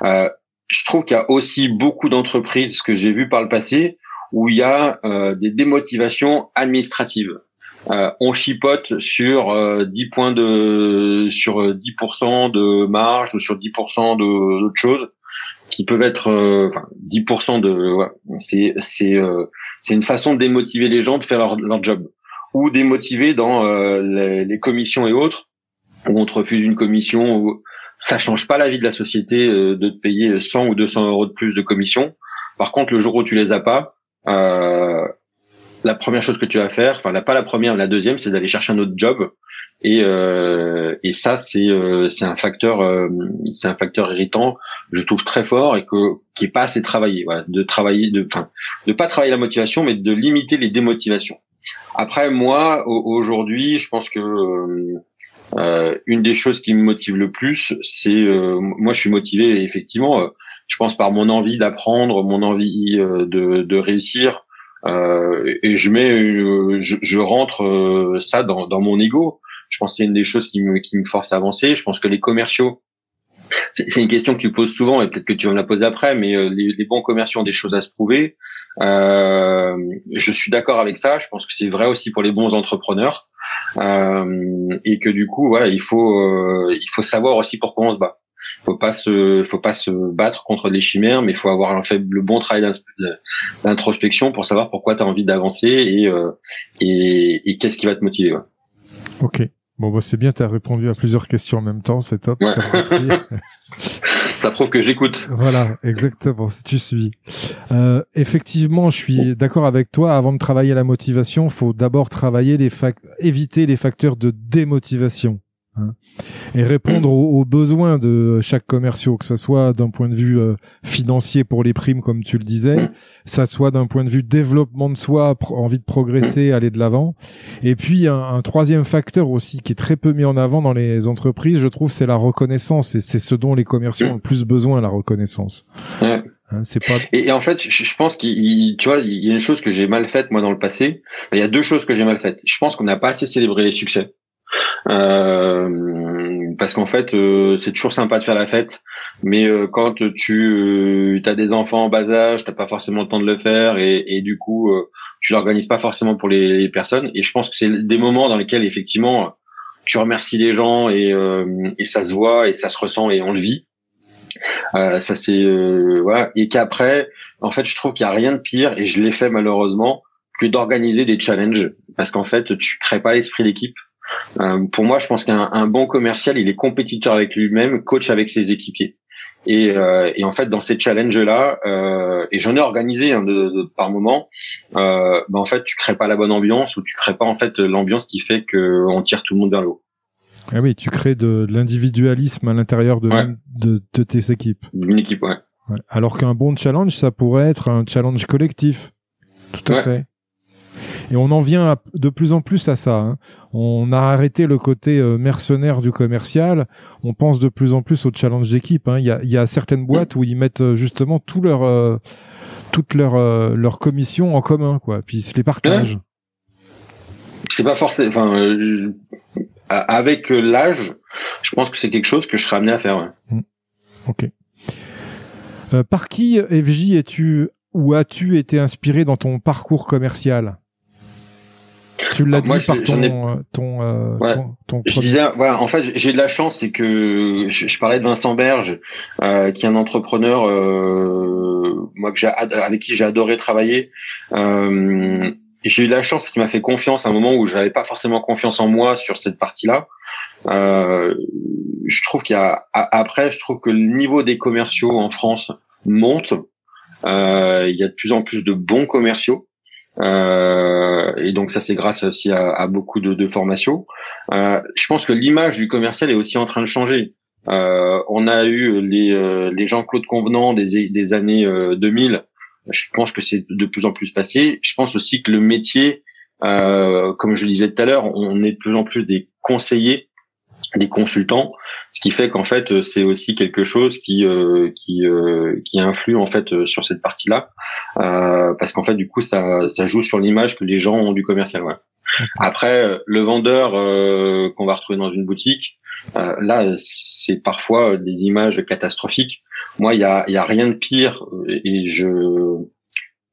S2: Euh, je trouve qu'il y a aussi beaucoup d'entreprises que j'ai vues par le passé où il y a euh, des démotivations administratives. Euh, on chipote sur 10 euh, points de sur 10% euh, de marge ou sur 10% de d'autres choses qui peuvent être enfin 10% de c'est c'est c'est une façon de démotiver les gens de faire leur, leur job ou démotiver dans les, les, commissions et autres où on te refuse une commission où ça change pas la vie de la société de te payer 100 ou 200 euros de plus de commission. Par contre le jour où tu les as pas euh, la première chose que tu vas faire, enfin pas la première, la deuxième, c'est d'aller chercher un autre job. Et, euh, et ça, c'est euh, un facteur, euh, c'est un facteur irritant, je trouve très fort et que qui est pas assez travaillé. Voilà, de travailler, de, enfin, de pas travailler la motivation, mais de limiter les démotivations. Après, moi, aujourd'hui, je pense que euh, une des choses qui me motive le plus, c'est moi, je suis motivé effectivement. je pense par mon envie d'apprendre, mon envie de, de réussir, euh, et je mets, je, je, rentre euh, ça dans, dans mon ego. Je pense que c'est une des choses qui me, qui me force à avancer. Je pense que les commerciaux, c'est une question que tu poses souvent et peut-être que tu vas me la poser après, mais euh, les, les, bons commerciaux ont des choses à se prouver. Euh, je suis d'accord avec ça. Je pense que c'est vrai aussi pour les bons entrepreneurs euh, et que du coup, voilà, il faut il faut savoir aussi pourquoi on se bat faut pas se faut pas se battre contre les chimères mais il faut avoir un fait le bon travail d'introspection pour savoir pourquoi tu as envie d'avancer et, euh, et, et qu'est-ce qui va te motiver ouais.
S1: ok. Bon bah, c'est bien tu as répondu à plusieurs questions en même temps c'est top ouais.
S2: ça prouve que j'écoute.
S1: Voilà exactement si tu suis. Euh, effectivement je suis d'accord avec toi. Avant de travailler la motivation faut d'abord travailler les éviter les facteurs de démotivation Hein, et répondre aux, besoins de chaque commerciaux, que ça soit d'un point de vue euh, financier pour les primes, comme tu le disais, ça soit d'un point de vue développement de soi, envie de progresser, aller de l'avant. Et puis un, troisième facteur aussi qui est très peu mis en avant dans les entreprises, je trouve, c'est la reconnaissance. Et c'est ce dont les commerciaux ont le plus besoin, la reconnaissance.
S2: Hein, c'est pas. Et, en fait, je, pense qu'il, tu vois, il y a une chose que j'ai mal faite moi dans le passé. Il y a deux choses que j'ai mal faites. Je pense qu'on n'a pas assez célébré les succès. Euh, parce qu'en fait, euh, c'est toujours sympa de faire la fête, mais euh, quand tu as des enfants en bas âge, t'as pas forcément le temps de le faire, et, du coup, tu l'organises pas forcément pour les, personnes. Et je pense que c'est des moments dans lesquels effectivement, tu remercies les gens et, et ça se voit et ça se ressent et on le vit. Euh, ça c'est voilà et qu'après en fait je trouve qu'il y a rien de pire et je l'ai fait malheureusement que d'organiser des challenges parce qu'en fait tu crées pas l'esprit d'équipe euh, pour moi, je pense qu'un bon commercial, il est compétiteur avec lui-même, coach avec ses équipiers. Et, euh, et, en fait, dans ces challenges-là, euh, et j'en ai organisé hein, de, de, par moment, euh, bah en fait, tu crées pas la bonne ambiance ou tu crées pas en fait l'ambiance qui fait qu'on tire tout le monde vers le haut.
S1: Ah oui, tu crées de, l'individualisme à l'intérieur de, de, de, tes équipes.
S2: Une équipe, ouais.
S1: ouais. Alors qu'un bon challenge, ça pourrait être un challenge collectif. Tout à fait. Et on en vient de plus en plus à ça. Hein. On a arrêté le côté euh, mercenaire du commercial. On pense de plus en plus au challenge d'équipe. Hein. Il, y a, y, a, certaines boîtes où ils mettent euh, justement tout leur, euh, toutes leurs leur commissions en commun, quoi. Puis ils se les partagent.
S2: C'est pas forcément. Enfin, avec l'âge, je pense que c'est quelque chose que je serais amené à faire. Ouais.
S1: Mmh. Ok. par qui, FJ, es-tu ou as-tu été inspiré dans ton parcours commercial? Tu l'as dit par ton, ton,
S2: euh, ton, Je disais, voilà, en fait, j'ai de la chance, c'est que je, parlais de Vincent Berge, euh, qui est un entrepreneur, euh, moi que j'ai, avec qui j'ai adoré travailler. Euh, j'ai eu de la chance qu'il m'a fait confiance à un moment où je n'avais pas forcément confiance en moi sur cette partie-là. Euh, je trouve qu'il y a après, je trouve que le niveau des commerciaux en France monte. Euh, il y a de plus en plus de bons commerciaux. Euh, et donc ça c'est grâce aussi à, beaucoup de, formations. Euh, je pense que l'image du commercial est aussi en train de changer. Euh, on a eu les, les Jean-Claude Convenant des, des années 2000. Je pense que c'est de plus en plus passé. Je pense aussi que le métier, comme je le disais tout à l'heure, on est de plus en plus des conseillers des consultants, ce qui fait qu'en fait euh, c'est aussi quelque chose qui euh, qui euh, qui influe en fait sur cette partie-là, parce qu'en fait du coup ça ça joue sur l'image que les gens ont du commercial. Ouais. Après le vendeur qu'on va retrouver dans une boutique, là c'est parfois des images catastrophiques. Moi il y a il y a rien de pire et je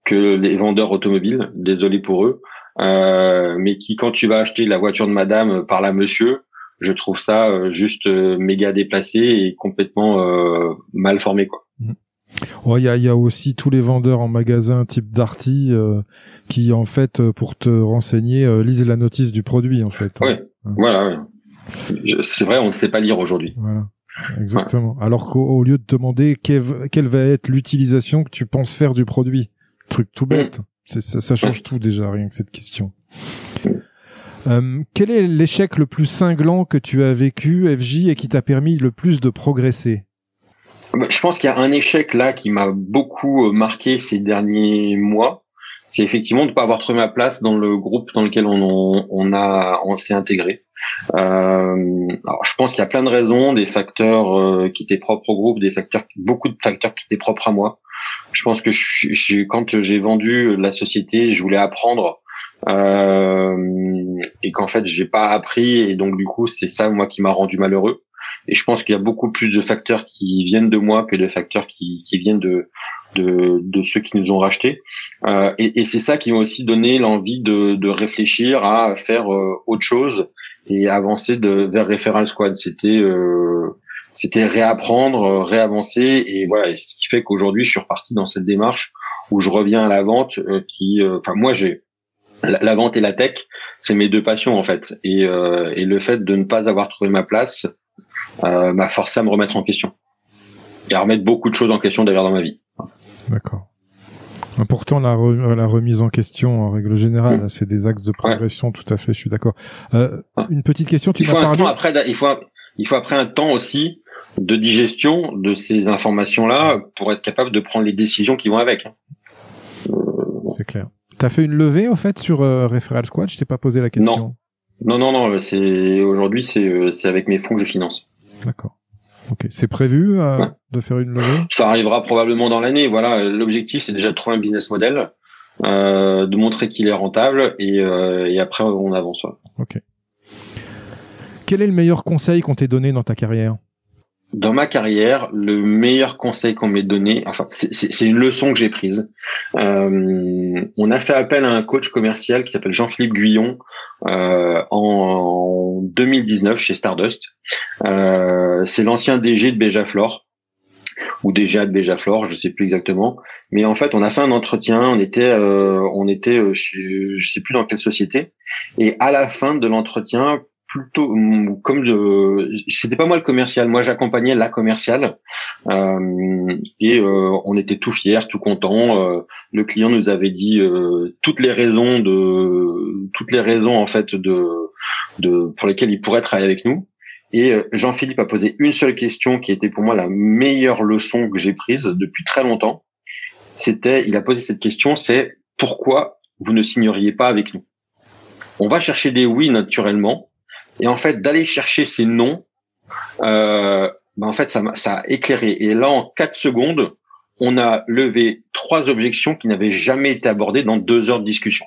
S2: que les vendeurs automobiles, désolé pour eux, mais qui quand tu vas acheter la voiture de madame par la monsieur je trouve ça euh, juste euh, méga déplacé et complètement euh, mal formé quoi.
S1: Mmh. Il y, a, y, a, aussi tous les vendeurs en magasin type Darty qui en fait pour te renseigner lisent la notice du produit en fait.
S2: Oui, hein. voilà. C'est vrai, on ne sait pas lire aujourd'hui.
S1: Voilà. Exactement. Alors qu'au lieu de te demander quelle, va être l'utilisation que tu penses faire du produit, truc tout bête, mmh. ça, ça, change tout déjà rien que cette question. Euh, quel est l'échec le plus cinglant que tu as vécu, FJ, et qui t'a permis le plus de progresser?
S2: Bah, Je pense qu'il y a un échec là qui m'a beaucoup euh, marqué ces derniers mois. C'est effectivement de ne pas avoir trouvé ma place dans le groupe dans lequel on, a on s'est intégré. Euh, alors je pense qu'il y a plein de raisons, des facteurs euh, qui étaient propres au groupe, des facteurs, beaucoup de facteurs qui étaient propres à moi. Je pense que je, quand j'ai vendu la société, je voulais apprendre et qu'en fait j'ai pas appris. Et donc du coup c'est ça moi qui m'a rendu malheureux. Et je pense qu'il y a beaucoup plus de facteurs qui viennent de moi que de facteurs qui, qui viennent de, de, de ceux qui nous ont rachetés. Euh, et, et c'est ça qui m'a aussi donné l'envie de, de réfléchir à faire euh, autre chose et avancer de, vers Referral Squad. C'était euh, c'était réapprendre réavancer. Et voilà c'est ce qui fait qu'aujourd'hui je suis reparti dans cette démarche où je reviens à la vente euh, qui enfin moi j'ai la, vente et la tech, c'est mes deux passions en fait. Et, euh, et, le fait de ne pas avoir trouvé ma place euh, m'a forcé à me remettre en question et à remettre beaucoup de choses en question d'ailleurs dans ma vie.
S1: D'accord. Pourtant, la, la, remise en question, en règle générale, mmh. c'est des axes de progression, tout à fait, je suis d'accord. Euh, une petite question, tu
S2: il faut un temps après, il faut, il faut après un temps aussi de digestion de ces informations-là pour être capable de prendre les décisions qui vont avec. Hein.
S1: C'est clair. T'as fait une levée, en fait, sur euh, Referral Squad? Je t'ai pas posé la question.
S2: Non. Non, non, non. C'est aujourd'hui, c'est euh, c'est avec mes fonds que je finance.
S1: D'accord. Ok. C'est prévu euh, de faire une levée?
S2: Ça arrivera probablement dans l'année. Voilà. L'objectif, c'est déjà de trouver un business model, euh, de montrer qu'il est rentable, et, euh, et après, on avance.
S1: Ok. Quel est le meilleur conseil qu'on t'ait donné dans ta carrière?
S2: Dans ma carrière, le meilleur conseil qu'on m'ait donné, enfin, c'est une leçon que j'ai prise. Euh, on a fait appel à un coach commercial qui s'appelle Jean-Philippe Guyon euh, en 2019 chez Stardust. Euh, c'est l'ancien DG de Béjaflor ou DGA de Béjaflor, je sais plus exactement. Mais en fait, on a fait un entretien. On était, euh, on était, euh, je sais plus dans quelle société. Et à la fin de l'entretien, mm, comme c'était pas moi le commercial. Moi j'accompagnais la commerciale. Euh, et euh, on était tout fiers tout contents. Euh, le client nous avait dit euh, toutes les raisons de toutes les raisons en fait de de pour lesquelles il pourrait travailler avec nous. Et euh, Jean-Philippe a posé une seule question qui était pour moi la meilleure leçon que j'ai prise depuis très longtemps. C'était il a posé cette question c'est pourquoi vous ne signeriez pas avec nous? On va chercher des oui naturellement et en fait, d'aller chercher ces noms, euh, ben en fait, ça, ça a éclairé. Et là, en quatre secondes, on a levé trois objections qui n'avaient jamais été abordées dans deux heures de discussion.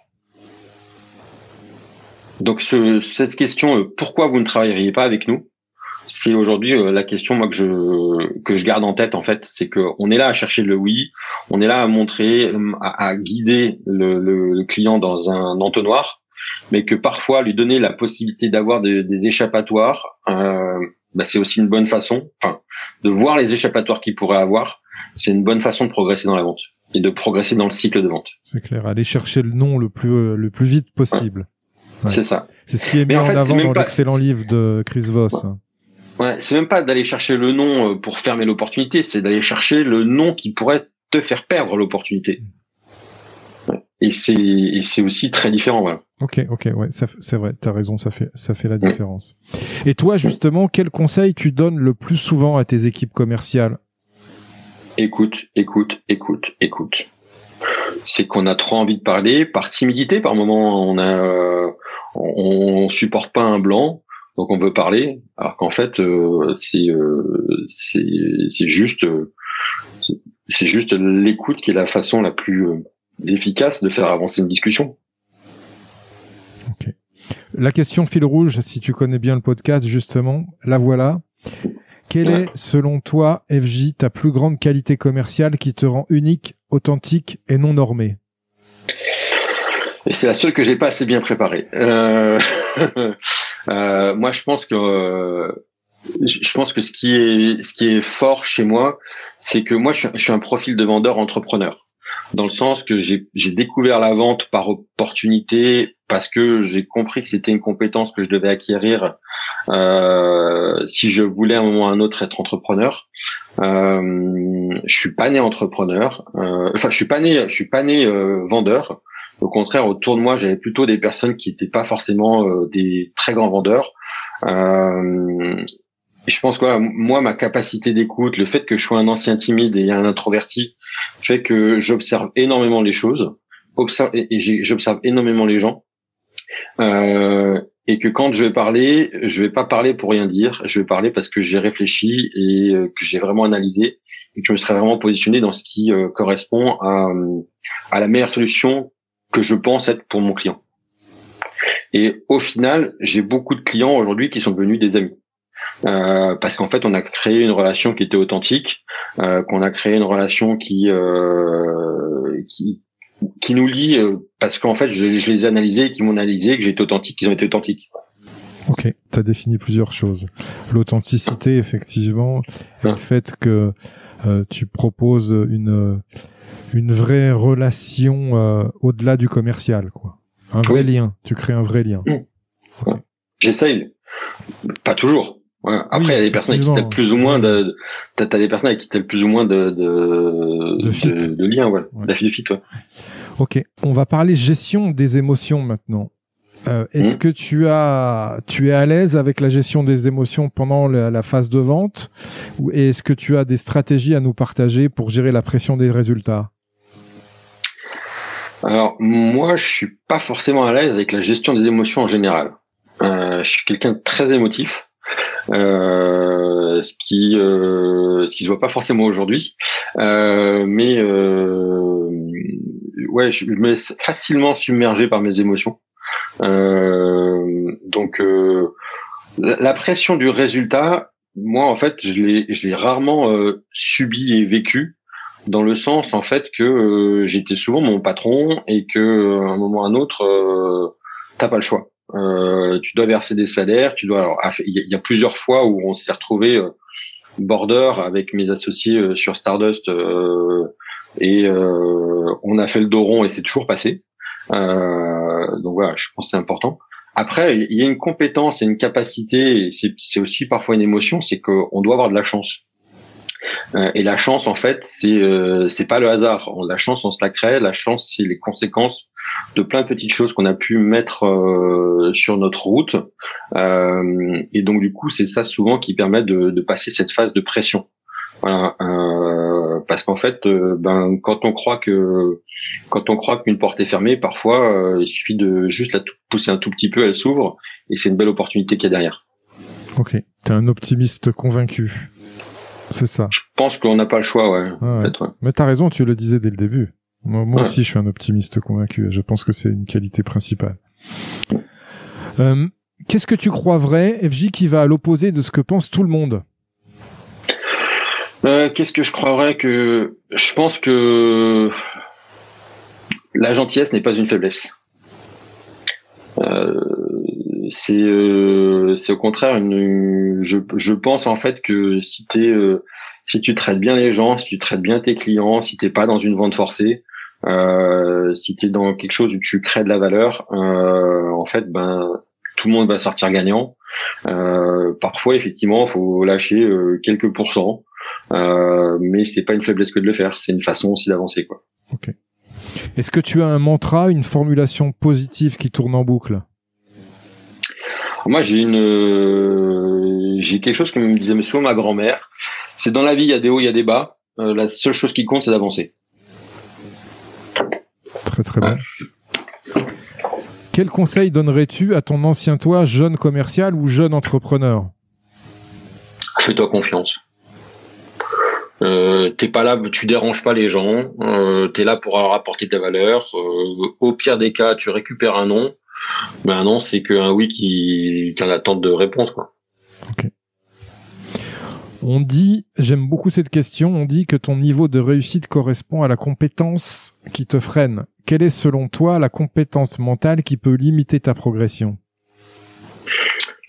S2: Donc, ce, cette question, euh, pourquoi vous ne travailleriez pas avec nous C'est aujourd'hui euh, la question moi que je que je garde en tête en fait, c'est que on est là à chercher le oui, on est là à montrer, à, à guider le, le, client dans un entonnoir, mais que parfois lui donner la possibilité d'avoir des échappatoires, euh, bah, c'est aussi une bonne façon, enfin, de voir les échappatoires qu'il pourrait avoir, c'est une bonne façon de progresser dans la vente et de progresser dans le cycle de vente.
S1: C'est clair, aller chercher le nom le plus euh, le plus vite possible.
S2: C'est ça.
S1: C'est ce qui est mis en, avant dans l'excellent livre de Chris Voss.
S2: Ouais, c'est même pas d'aller chercher le nom euh, pour fermer l'opportunité, c'est d'aller chercher le nom qui pourrait te faire perdre l'opportunité. Et c'est et c'est aussi très différent. Voilà.
S1: Ok, ok, ouais, c'est vrai, t'as raison, ça fait ça fait la différence. Et toi, justement, quel conseil tu donnes le plus souvent à tes équipes commerciales?
S2: Écoute, écoute, écoute, écoute. C'est qu'on a trop envie de parler, par timidité, par moment, on a, euh, on, supporte pas un blanc, donc on veut parler, alors qu'en fait, euh, c'est euh, c'est juste c'est juste l'écoute qui est la façon la plus efficace de faire avancer une discussion.
S1: La question fil rouge, si tu connais bien le podcast, justement, la voilà. Quelle est, selon toi, FJ, ta plus grande qualité commerciale qui te rend unique, authentique et non normée
S2: et c'est la seule que j'ai pas assez bien préparée. Euh, euh, moi, je pense que je pense que ce qui est ce qui est fort chez moi, c'est que moi, je suis un profil de vendeur entrepreneur dans le sens que j'ai découvert la vente par opportunité parce que j'ai compris que c'était une compétence que je devais acquérir euh, si je voulais à un moment ou à un autre être entrepreneur. Euh, je suis pas né entrepreneur, euh, enfin je suis pas né, je suis pas né euh, vendeur. Au contraire, autour de moi, j'avais plutôt des personnes qui n'étaient pas forcément euh, des très grands vendeurs. Euh, je pense que moi, ma capacité d'écoute, le fait que je sois un ancien timide et un introverti, fait que j'observe énormément les choses, observe, et, j'observe énormément les gens, euh, et que quand je vais parler, je vais pas parler pour rien dire, je vais parler parce que j'ai réfléchi et euh, que j'ai vraiment analysé et que je me serais vraiment positionné dans ce qui euh, correspond à la meilleure solution que je pense être pour mon client. Et au final, j'ai beaucoup de clients aujourd'hui qui sont devenus des amis. Euh, parce qu'en fait, on a créé une relation qui était authentique, euh, qu'on a créé une relation qui euh, qui qui nous lie euh, parce qu'en fait, je, je, les ai analysés, qui m'ont analysé, que j'étais authentique, qu'ils ont été authentiques.
S1: Ok, tu as défini plusieurs choses. L'authenticité, effectivement, le fait que euh, tu proposes une une vraie relation euh, au-delà du commercial, quoi. Un vrai lien. Tu crées un vrai lien.
S2: Mmh. J'essaye. Pas toujours. Après, il y a des personnes qui t'aiment plus ou moins de, t'as, des personnes avec qui t'as plus ou moins de, de, de, de, lien, ouais. De fit, ouais.
S1: Ok. On va parler gestion des émotions maintenant. Euh, est-ce hmm. que tu as, tu es à l'aise avec la gestion des émotions pendant la, phase de vente, ou est-ce que tu as des stratégies à nous partager pour gérer la pression des résultats?
S2: Alors moi, je suis pas forcément à l'aise avec la gestion des émotions en général. Euh, je suis quelqu'un de très émotif. Euh, ce qui euh, ce qui se voit pas forcément aujourd'hui, euh, mais euh, ouais, je me laisse facilement submergé par mes émotions. Euh, donc euh, la pression du résultat, moi en fait, je l'ai je l'ai rarement subi et vécu dans le sens en fait que j'étais souvent mon patron et que à un moment ou à un autre, t'as pas le choix. Euh, tu dois verser des salaires, tu dois. Alors, il y, a plusieurs fois où on s'est retrouvé euh, border avec mes associés euh, sur Stardust et on a fait le dos rond et c'est toujours passé. donc voilà, je pense que c'est important. Après, il y a une compétence et une capacité, c'est aussi parfois une émotion, c'est qu'on doit avoir de la chance. Euh, et la chance, en fait, c'est euh, c'est pas le hasard. La chance, on se la crée. La chance, c'est les conséquences de plein de petites choses qu'on a pu mettre euh, sur notre route. Euh, et donc, du coup, c'est ça souvent qui permet de, passer cette phase de pression. Voilà, parce qu'en fait, ben quand on croit que quand on croit qu'une porte est fermée, parfois il suffit de juste la pousser un tout petit peu, elle s'ouvre et c'est une belle opportunité qu'il y a derrière.
S1: Ok, t'es un optimiste convaincu. C'est ça.
S2: Je pense qu'on n'a pas le choix, ouais. ouais. ouais.
S1: Mais t'as raison, tu le disais dès le début. Moi, aussi, je suis un optimiste convaincu. je pense que c'est une qualité principale. Euh, Qu'est-ce que tu crois vrai, FJ, qui va à l'opposé de ce que pense tout le monde?
S2: Euh, Qu'est-ce que je crois que je pense que la gentillesse n'est pas une faiblesse. C'est c'est au contraire une, je, je pense en fait que si t'es si tu traites bien les gens, si tu traites bien tes clients, si t'es pas dans une vente forcée, euh, si tu es dans quelque chose où tu crées de la valeur, euh, en fait, ben tout le monde va sortir gagnant. Euh, parfois, effectivement, faut lâcher euh, quelques pourcents, euh, mais c'est pas une faiblesse que de le faire. C'est une façon aussi d'avancer, quoi.
S1: Ok. Est-ce que tu as un mantra, une formulation positive qui tourne en boucle?
S2: Moi, j'ai une, euh, j'ai quelque chose que me disait souvent ma grand-mère. C'est dans la vie, il y a des hauts, il y a des bas. la seule chose qui compte, c'est d'avancer.
S1: Très très bien. Quel conseil donnerais-tu à ton ancien toi, jeune commercial ou jeune entrepreneur?
S2: Fais-toi confiance. Euh, t'es pas là, tu déranges pas les gens. Euh, t'es là pour leur apporter de la valeur. Euh, au pire des cas, tu récupères un non. Un non, c'est qu'un oui qui, qui en attente de réponse. Quoi.
S1: On dit, j'aime beaucoup cette question, on dit que ton niveau de réussite correspond à la compétence qui te freine. Quelle est selon toi la compétence mentale qui peut limiter ta progression?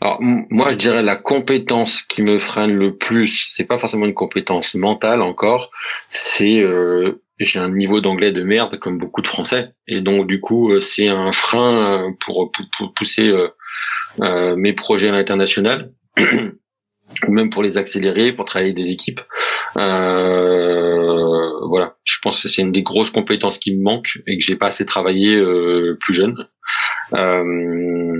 S2: Alors moi je dirais la compétence qui me freine le plus, c'est pas forcément une compétence mentale encore, c'est euh, j'ai un niveau d'anglais de merde comme beaucoup de Français et donc du coup euh, c'est un frein pour, pour, pousser euh, mes projets à l'international. ou même pour les accélérer, pour travailler des équipes. Euh, voilà, je pense que c'est une des grosses compétences qui me manque et que j'ai pas assez travaillé euh, plus jeune. Euh,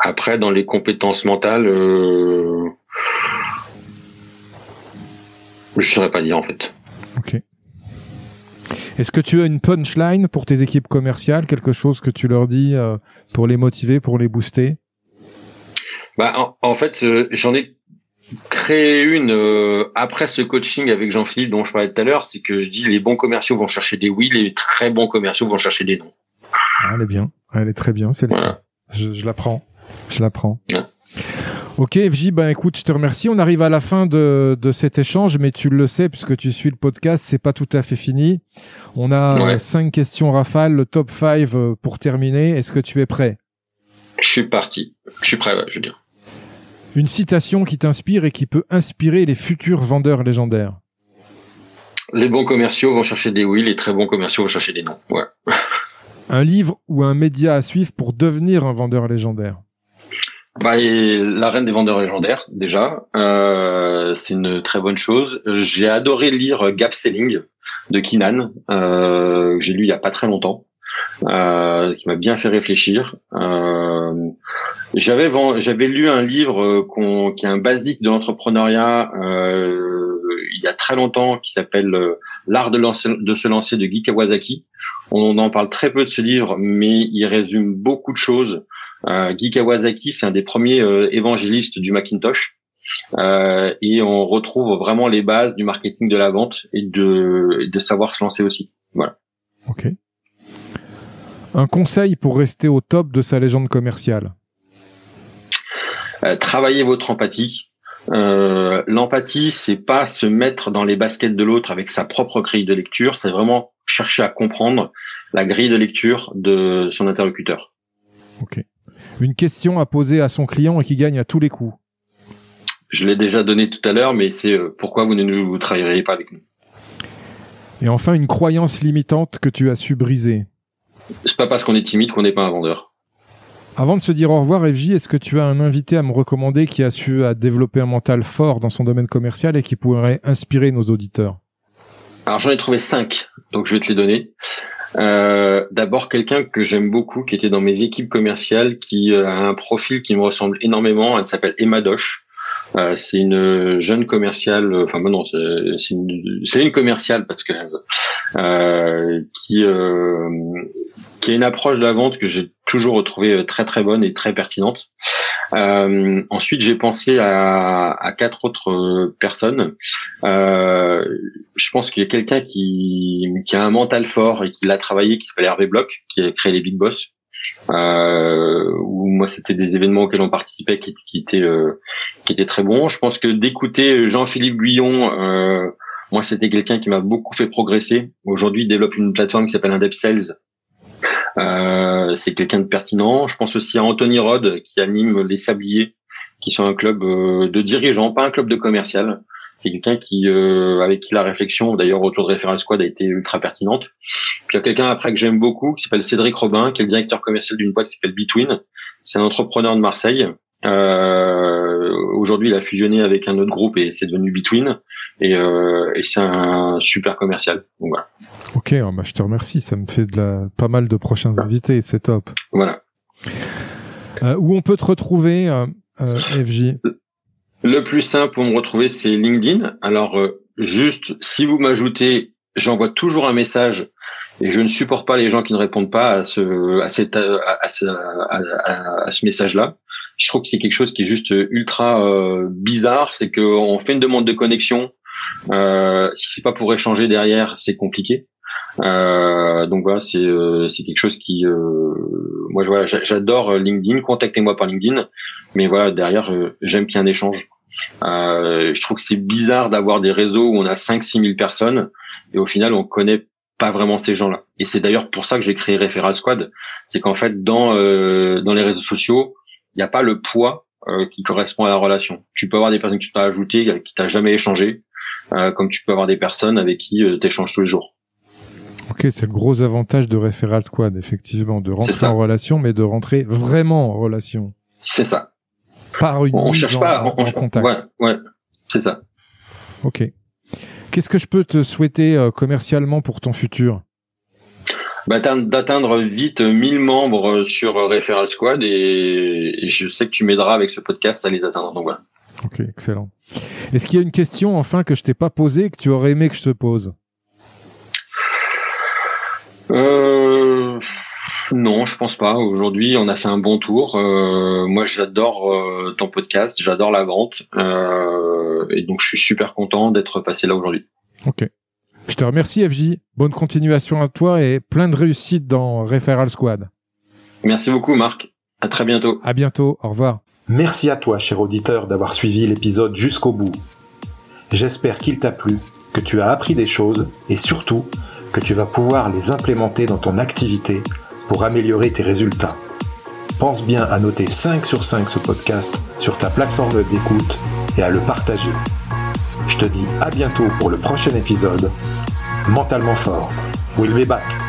S2: après, dans les compétences mentales, euh, je saurais pas dire en fait.
S1: Ok. Est-ce que tu as une punchline pour tes équipes commerciales, quelque chose que tu leur dis euh, pour les motiver, pour les booster?
S2: Bah, en, en fait, euh, j'en ai créer une euh, après ce coaching avec Jean-Philippe dont je parlais tout à l'heure, c'est que je dis les bons commerciaux vont chercher des oui, les très bons commerciaux vont chercher des non.
S1: Ah, elle est bien, elle est très bien, voilà. je, je la prends, je la prends. Ok FJ, ben écoute, je te remercie. On arrive à la fin de, de cet échange, mais tu le sais puisque tu suis le podcast, c'est pas tout à fait fini. On a cinq questions rafales, le top 5 euh, pour terminer. Est-ce que tu es prêt?
S2: Je suis parti. Je suis prêt, je veux dire.
S1: Une citation qui t'inspire et qui peut inspirer les futurs vendeurs légendaires.
S2: Les bons commerciaux vont chercher des oui, les très bons commerciaux vont chercher des non. Ouais.
S1: un livre ou un média à suivre pour devenir un vendeur légendaire.
S2: Bah, la reine des vendeurs légendaires, déjà, euh, c'est une très bonne chose. J'ai adoré lire Gap Selling de Kinan, euh, que j'ai lu il y a pas très longtemps, euh, qui m'a bien fait réfléchir. Euh, j'avais j'avais lu un livre euh, qui est un basique de l'entrepreneuriat euh, il y a très longtemps qui s'appelle euh, L'art de, de, se lancer de Guy Kawasaki. On en parle très peu de ce livre, mais il résume beaucoup de choses. Euh, Guy Kawasaki, c'est un des premiers euh, évangélistes du Macintosh. et on retrouve vraiment les bases du marketing de la vente et de, de savoir se lancer aussi. Voilà.
S1: Ok. Un conseil pour rester au top de sa légende commerciale?
S2: Euh, travaillez votre empathie. Euh, L'empathie, c'est pas se mettre dans les baskets de l'autre avec sa propre grille de lecture, c'est vraiment chercher à comprendre la grille de lecture de son interlocuteur.
S1: Ok. Une question à poser à son client et qui gagne à tous les coups.
S2: Je l'ai déjà donné tout à l'heure, mais c'est euh, pourquoi vous ne nous travailleriez pas avec nous?
S1: Et enfin, une croyance limitante que tu as su briser.
S2: C'est pas parce qu'on est timide qu'on n'est pas un vendeur.
S1: Avant de se dire au revoir, FJ, est-ce que tu as un invité à me recommander qui a su à développer un mental fort dans son domaine commercial et qui pourrait inspirer nos auditeurs?
S2: Alors j'en ai trouvé cinq, donc je vais te les donner. Euh, D'abord quelqu'un que j'aime beaucoup, qui était dans mes équipes commerciales, qui euh, a un profil qui me ressemble énormément. Elle s'appelle Emma Doche. Euh, c'est une jeune commerciale, enfin bon, non, c'est une, une, commerciale parce que euh, qui euh, qui a une approche de la vente que j'ai toujours retrouvée euh, très très bonne et très pertinente. Euh, ensuite, j'ai pensé à, à, quatre autres euh, personnes. Euh, je pense qu'il y a quelqu'un qui, qui a un mental fort et qui l'a travaillé, qui s'appelle Hervé Bloch, qui a créé les Big Boss. Euh, où moi c'était des événements auxquels on participait qui, qui étaient euh, qui étaient très bons. Je pense que d'écouter Jean-Philippe Guyon, euh, moi c'était quelqu'un qui m'a beaucoup fait progresser. Aujourd'hui, il développe une plateforme qui s'appelle Indep Sales Euh, c'est quelqu'un de pertinent. Je pense aussi à Anthony Rod qui anime les Sabliers, qui sont un club euh, de dirigeants, pas un club de commercial. C'est quelqu'un qui, euh, avec qui la réflexion, d'ailleurs autour de Referral Squad, a été ultra pertinente. Puis il y a quelqu'un après que j'aime beaucoup, qui s'appelle Cédric Robin, qui est le directeur commercial d'une boîte qui s'appelle Between. C'est un entrepreneur de Marseille. Euh, Aujourd'hui, il a fusionné avec un autre groupe et c'est devenu Between. Et, euh, et c'est un super commercial. Donc voilà.
S1: Ok, oh, bah, je te remercie. Ça me fait de la... pas mal de prochains invités. C'est top.
S2: Voilà.
S1: Euh, où on peut te retrouver, euh, euh FJ
S2: le plus simple pour me retrouver, c'est LinkedIn. Alors, euh, juste, si vous m'ajoutez, j'envoie toujours un message et je ne supporte pas les gens qui ne répondent pas à ce, à cette, à, ce, à, ce message-là. Je trouve que c'est quelque chose qui est juste ultra euh, bizarre. C'est qu'on fait une demande de connexion. Euh, si c'est pas pour échanger derrière, c'est compliqué. Euh, donc voilà, c'est euh, c'est quelque chose qui euh, moi voilà, j'adore LinkedIn. Contactez-moi par LinkedIn, mais voilà derrière j'aime qu'il y ait un échange. je trouve que c'est bizarre d'avoir des réseaux où on a 5 six mille personnes et au final on connaît pas vraiment ces gens-là. Et c'est d'ailleurs pour ça que j'ai créé Referral Squad, c'est qu'en fait dans dans les réseaux sociaux, il n'y a pas le poids qui correspond à la relation. Tu peux avoir des personnes qui t'ont ajouté, qui t'as jamais échangé, comme tu peux avoir des personnes avec qui tu échanges tous les jours.
S1: Ok, c'est le gros avantage de Referral Squad, effectivement, de rentrer en relation, mais de rentrer vraiment en relation.
S2: C'est ça.
S1: Par une
S2: on cherche pas en, contact. Ouais, ouais c'est ça.
S1: Ok. Qu'est-ce que je peux te souhaiter euh, commercialement pour ton futur?
S2: Bah, D'atteindre vite 1000 membres sur Referral Squad et, et je sais que tu m'aideras avec ce podcast à les atteindre. Donc voilà.
S1: Ok, excellent. Est-ce qu'il y a une question enfin que je t'ai pas posée que tu aurais aimé que je te pose?
S2: Euh, non, je pense pas. Aujourd'hui, on a fait un bon tour. Euh, moi, j'adore euh, ton podcast, j'adore la vente, euh, et donc je suis super content d'être passé là aujourd'hui.
S1: Ok. Je te remercie, FJ. Bonne continuation à toi et plein de réussite dans Referral Squad.
S2: Merci beaucoup, Marc. À très bientôt.
S1: À bientôt. Au revoir.
S3: Merci à toi, cher auditeur, d'avoir suivi l'épisode jusqu'au bout. J'espère qu'il t'a plu, que tu as appris des choses et surtout que tu vas pouvoir les implémenter dans ton activité pour améliorer tes résultats. Pense bien à noter 5 sur 5 ce podcast sur ta plateforme d'écoute et à le partager. Je te dis à bientôt pour le prochain épisode. Mentalement fort. We'll be back.